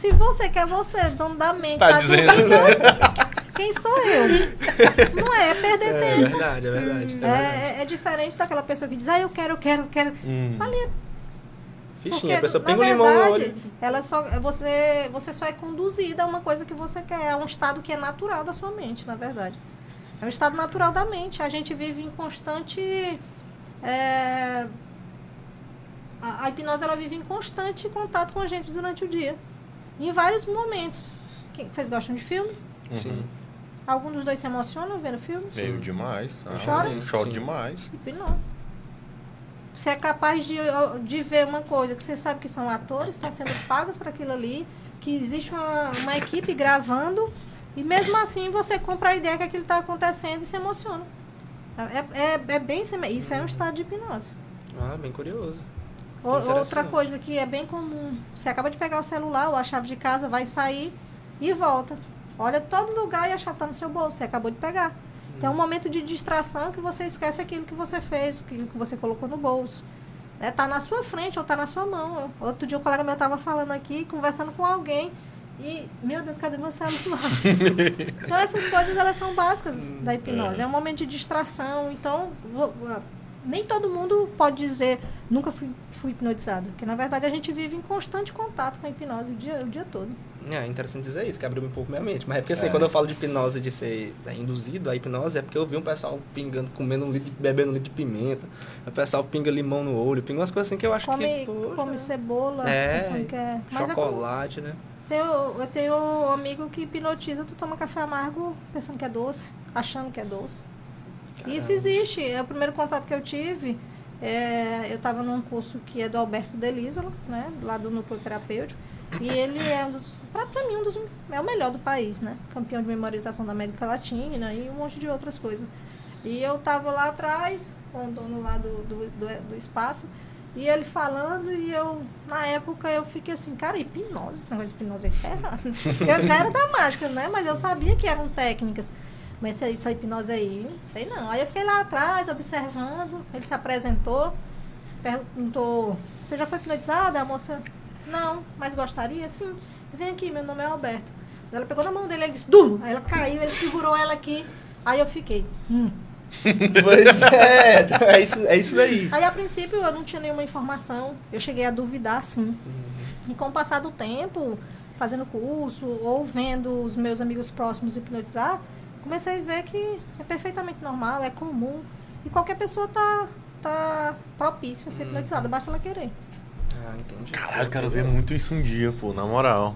Se você quer você, dono da mente, Tá dizendo. duvidando, quem sou eu? Não é, é perder É tempo. verdade, é verdade. É, verdade. É, é- é diferente daquela pessoa que diz, ah, eu quero, eu quero, eu quero. Hum. Ali, Fichinha, a pessoa na pinga o limão no verdade, olho. Ela só, você, você só é conduzida a uma coisa que você quer. É um estado que é natural da sua mente, na verdade. É um estado natural da mente. A gente vive em constante. é, a, a hipnose ela vive em constante contato com a gente durante o dia. Em vários momentos. Quem- Vocês gostam de filme? Sim. Algum dos dois se emocionam vendo filme? Meio demais. Ah, Chora? Choro Sim. demais. Hipnose. Você é capaz de, de ver uma coisa que você sabe que são atores, estão sendo pagos para aquilo ali, que existe uma, uma equipe gravando, e mesmo assim você compra a ideia que aquilo está acontecendo e se emociona. É, é, é bem Isso é um estado de hipnose. Ah, bem curioso. Outra coisa que é bem comum, você acaba de pegar o celular ou a chave de casa, vai sair e volta. Olha todo lugar e a chave está no seu bolso, você acabou de pegar. Tem um momento de distração que você esquece aquilo que você fez, aquilo que você colocou no bolso. É, tá na sua frente ou tá na sua mão. Outro dia um colega meu estava falando aqui, conversando com alguém, e, meu Deus, cadê meu celular? então essas coisas elas são básicas da hipnose. É um momento de distração. Então, nem todo mundo pode dizer nunca fui, fui hipnotizado. Porque na verdade a gente vive em constante contato com a hipnose o dia, o dia todo. É interessante dizer isso, que abriu um pouco minha mente. Mas é porque assim, É. quando eu falo de hipnose, de ser é, induzido à hipnose, é porque eu vi um pessoal pingando, comendo um litro, de- bebendo um litro de pimenta. O pessoal pinga limão no olho, pinga umas coisas assim que eu acho Come, que. poxa, come cebola, É, pensando que é. Mas é como- chocolate, né? Tenho, eu tenho um amigo que hipnotiza, tu toma café amargo pensando que é doce, achando que é doce. E Isso Caramba. existe. É o primeiro contato que eu tive. é, eu estava num curso que é do Alberto Delísolo, né? Lá do núcleo terapêutico. E ele é um dos, pra mim, um dos, é o melhor do país, né? Campeão de memorização da América Latina e um monte de outras coisas. E eu tava lá atrás, com o dono lá do, do, do, do espaço, e ele falando, e eu, na época, eu fiquei assim, cara, hipnose, esse negócio de hipnose tá errado. Eu era da mágica, né? Mas eu sabia que eram técnicas. Mas essa, essa hipnose aí, sei não. Aí eu fiquei lá atrás, observando, ele se apresentou, perguntou, você já foi hipnotizada? A moça, não, mas gostaria? Sim. Diz, Vem aqui, meu nome é Alberto. Ela pegou na mão dele, ele disse, durma. Aí ela caiu, ele segurou ela aqui. Aí eu fiquei, hum. Pois é, é isso, é isso daí. Aí a princípio eu não tinha nenhuma informação, eu cheguei a duvidar sim. E com o passar do tempo, fazendo curso ou vendo os meus amigos próximos hipnotizar, comecei a ver que é perfeitamente normal, é comum. E qualquer pessoa tá, tá propícia a ser hipnotizada, basta ela querer. Ah, entendi. Caralho, eu quero ver muito isso um dia, pô, na moral.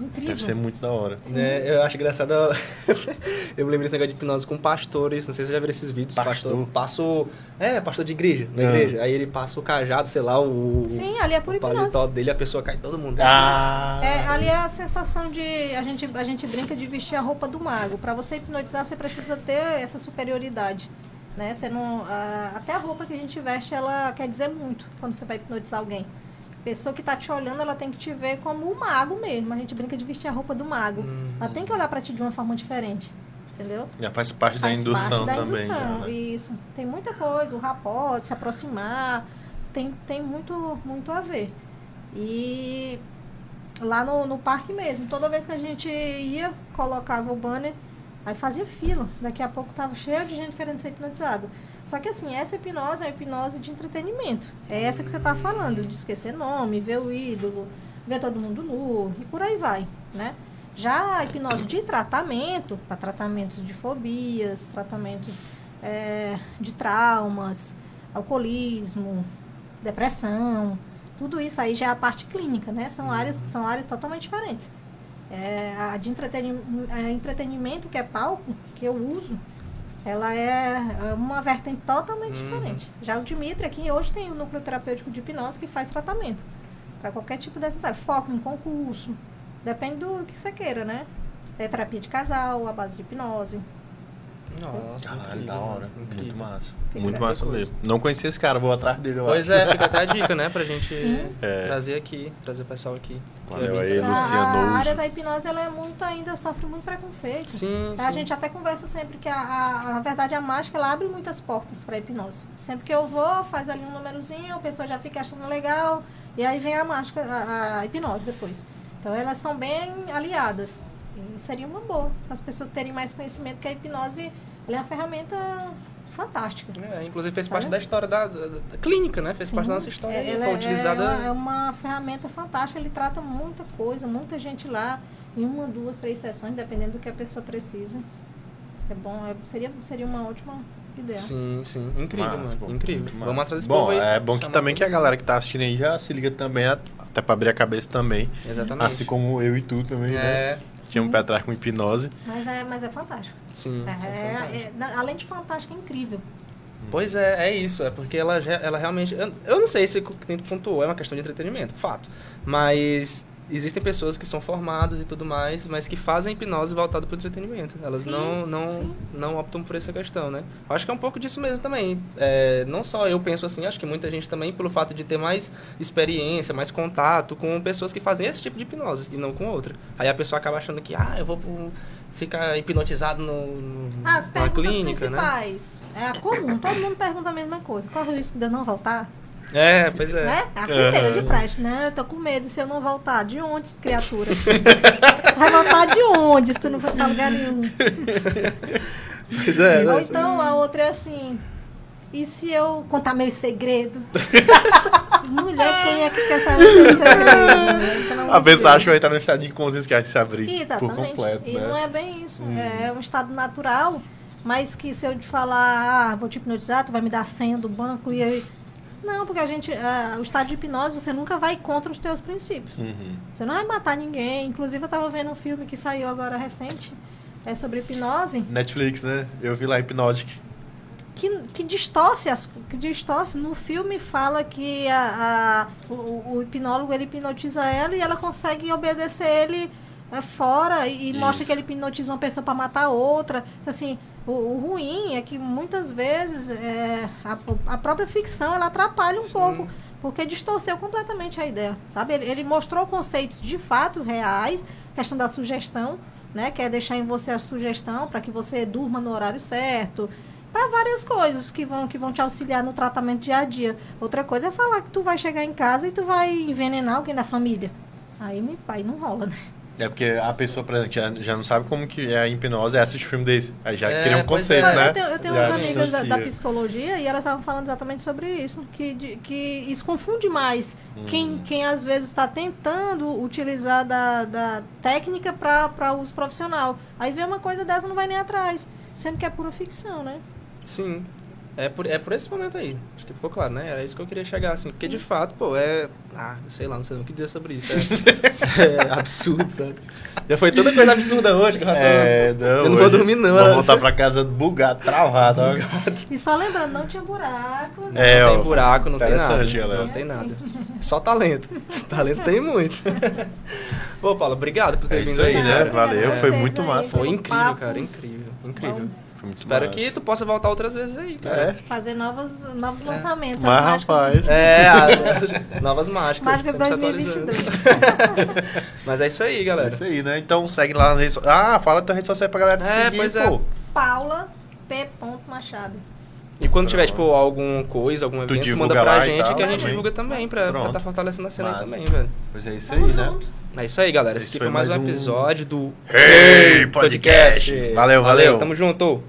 Incrível. Deve ser muito da hora. Né, eu acho engraçado. eu me lembro desse negócio de hipnose com pastores. Não sei se você já viu esses vídeos. Pastor? Pastor. Passa o. É, pastor de igreja, na Ah. igreja. Aí ele passa o cajado, sei lá, o. Sim, ali é por o hipnose. paletó dele, a pessoa cai todo mundo. Ah! É, ali é a sensação de. A gente, a gente brinca de vestir a roupa do mago. Para você hipnotizar, você precisa ter essa superioridade. Né? Você não, a- até a roupa que a gente veste, ela quer dizer muito quando você vai hipnotizar alguém. Pessoa que está te olhando, ela tem que te ver como o mago mesmo. A gente brinca de vestir a roupa do mago. Uhum. Ela tem que olhar para ti de uma forma diferente. Entendeu? Já faz parte da Faz indução parte da também. indução, já, né? Isso. Tem muita coisa, o rapó, se aproximar, tem, tem muito, muito a ver. E lá no, no parque mesmo, toda vez que a gente ia, colocava o banner, aí fazia fila. Daqui a pouco tava cheio de gente querendo ser hipnotizado. Só que assim, essa hipnose é uma hipnose de entretenimento. É essa que você tá falando, de esquecer nome, ver o ídolo, ver todo mundo nu e por aí vai, né? Já a hipnose de tratamento, para tratamentos de fobias, tratamentos é, de traumas, alcoolismo, depressão, tudo isso aí já é a parte clínica, né? São áreas, são áreas totalmente diferentes. É, a de entretenimento, entretenimento, que é palco, que eu uso, ela é é uma vertente totalmente Uhum. diferente. Já o Dimitri aqui hoje tem o núcleo terapêutico de hipnose que faz tratamento para qualquer tipo dessas áreas. Foco em concurso, depende do que você queira, né? é terapia de casal, a base de hipnose. Nossa, Caralho, incrível, da hora. incrível. Muito massa. Fica Muito massa coisa. mesmo. Não conhecia esse cara, vou atrás dele. eu Pois acho. é, fica até a dica, né, pra gente. É. trazer aqui, trazer o pessoal aqui. Valeu bem aí. A, Luciano a área da hipnose ela é muito ainda sofre muito preconceito. Sim, Tá? sim. A gente até conversa sempre que a, a, na verdade a mágica ela abre muitas portas para hipnose. Sempre que eu vou, faz ali um númerozinho, a pessoa já fica achando legal e aí vem a mágica, a, a hipnose depois. Então elas são bem aliadas. E seria uma boa se as pessoas terem mais conhecimento que a hipnose ela é uma ferramenta fantástica. É, inclusive fez Tá parte da história da, da- da clínica, né? Fez parte da nossa história É, ela foi é- utilizada. É, é uma ferramenta fantástica, ele trata muita coisa, muita gente lá, em uma, duas, três sessões, dependendo do que a pessoa precisa. É bom, é- seria, seria uma ótima ideia. Sim, sim. Incrível, pô, mano. Incrível. muito massa. Vamos atrás desse Bom, povo aí. é bom que também que a galera que tá assistindo aí já se liga também, a- até pra abrir a cabeça também. Exatamente. Assim como eu e tu também, né? É, Tinha um pé atrás com hipnose. Mas é, mas é fantástico. sim. É, é fantástico. é- além de fantástico, é incrível. Pois é, é isso. É porque ela, já- ela realmente. Eu, eu não sei se o cliente pontuou, é uma questão de entretenimento, fato. Mas existem pessoas que são formadas e tudo mais, mas que fazem hipnose voltado para o entretenimento. Elas Sim, não, não, sim. não optam por essa questão, né? Acho que é um pouco disso mesmo também. É, não só eu penso assim, acho que muita gente também, pelo fato de ter mais experiência, mais contato com pessoas que fazem esse tipo de hipnose e não com outra. Aí a pessoa acaba achando que, ah, eu vou ficar hipnotizado no, no, As numa perguntas clínica, né? principais. É comum, todo mundo pergunta a mesma coisa. Corre o risco de eu não voltar? É, pois é. Né? A primeira de praxe. Não, eu tô com medo se eu não voltar. De onde, criatura? Vai voltar de onde se tu não for pra lugar nenhum? Pois é. Ou né? então a outra é assim. E se eu contar meu segredo? Mulher, quem é que quer saber meu segredo? Pelo amor A pessoa acha que vai estar no estado de inconsciência que vai se abrir por Exatamente. completo, e né? não é bem isso. Hum. É um estado natural, mas que se eu te falar, ah, vou te hipnotizar, tu vai me dar a senha do banco e aí. Não, porque a gente. ah, o estado de hipnose você nunca vai contra os teus princípios. Uhum. Você não vai matar ninguém. Inclusive, eu tava vendo um filme que saiu agora recente. É sobre hipnose. Netflix, né? Eu vi lá Hypnotic. que, que distorce as, que distorce no filme fala que a, a- o, o hipnólogo ele hipnotiza ela e ela consegue obedecer ele fora e, e mostra que ele hipnotiza uma pessoa para matar outra Então, assim o, o ruim é que muitas vezes é, a, a própria ficção ela atrapalha um Sim. pouco porque distorceu completamente a ideia sabe ele, ele mostrou conceitos de fato reais questão da sugestão né que é deixar em você a sugestão para que você durma no horário certo para várias coisas que vão que vão te auxiliar no tratamento dia a dia. Outra coisa é falar que tu vai chegar em casa e tu vai envenenar alguém da família. Aí me pai não rola, né? É porque a pessoa, por exemplo, já, já não sabe como que é a hipnose, aí assiste filme desse. Aí já É, cria um pois conceito, é. né? Eu tenho, eu tenho umas amigas da, da psicologia e elas estavam falando exatamente sobre isso, que, de- que isso confunde mais Hum. quem, quem às vezes está tentando utilizar da, da técnica para uso profissional. Aí vê uma coisa dessa não vai nem atrás, sendo que é pura ficção, né? Sim. É por, é por esse momento aí. Acho que ficou claro, né? Era isso que eu queria chegar, assim. Porque, de fato, pô, é... Ah, sei lá, não sei o que dizer sobre isso. É, é absurdo, sabe? Já foi toda coisa absurda hoje que eu já tô... É, não, Eu não vou dormir, não. Vou voltar pra casa bugado, travado. E só lembrando, não tinha buraco. É, não ó, tem buraco, não tem nada. galera. Não tem nada. Só talento. talento tem muito. Ô, Paulo, obrigado por ter É vindo isso aí, aí, né? Valeu, foi muito massa. Foi incrível, papo. cara. Incrível. Incrível. Bom. Foi muito Espero massa. que tu possa voltar outras vezes aí, cara. É, Fazer novos, novos É. lançamentos. mas rapaz. É, a- novas mágicas. Mágicas sempre se atualizando. 2022. Mas é isso aí, É galera. isso aí, né? Então segue lá nas redes sociais. Ah, fala tua rede social pra galera te É, seguir, pois é. pô. Paula P. Machado. E quando tiver, tipo, alguma coisa, algum evento, manda pra gente tal, que a gente também. divulga também, pra estar Pronto. tá fortalecendo a cena aí também, velho. Pois é isso Tamo aí, né? É isso aí, galera. Esse Esse aqui foi mais um um episódio do Hey Podcast. Valeu, valeu. Tamo junto.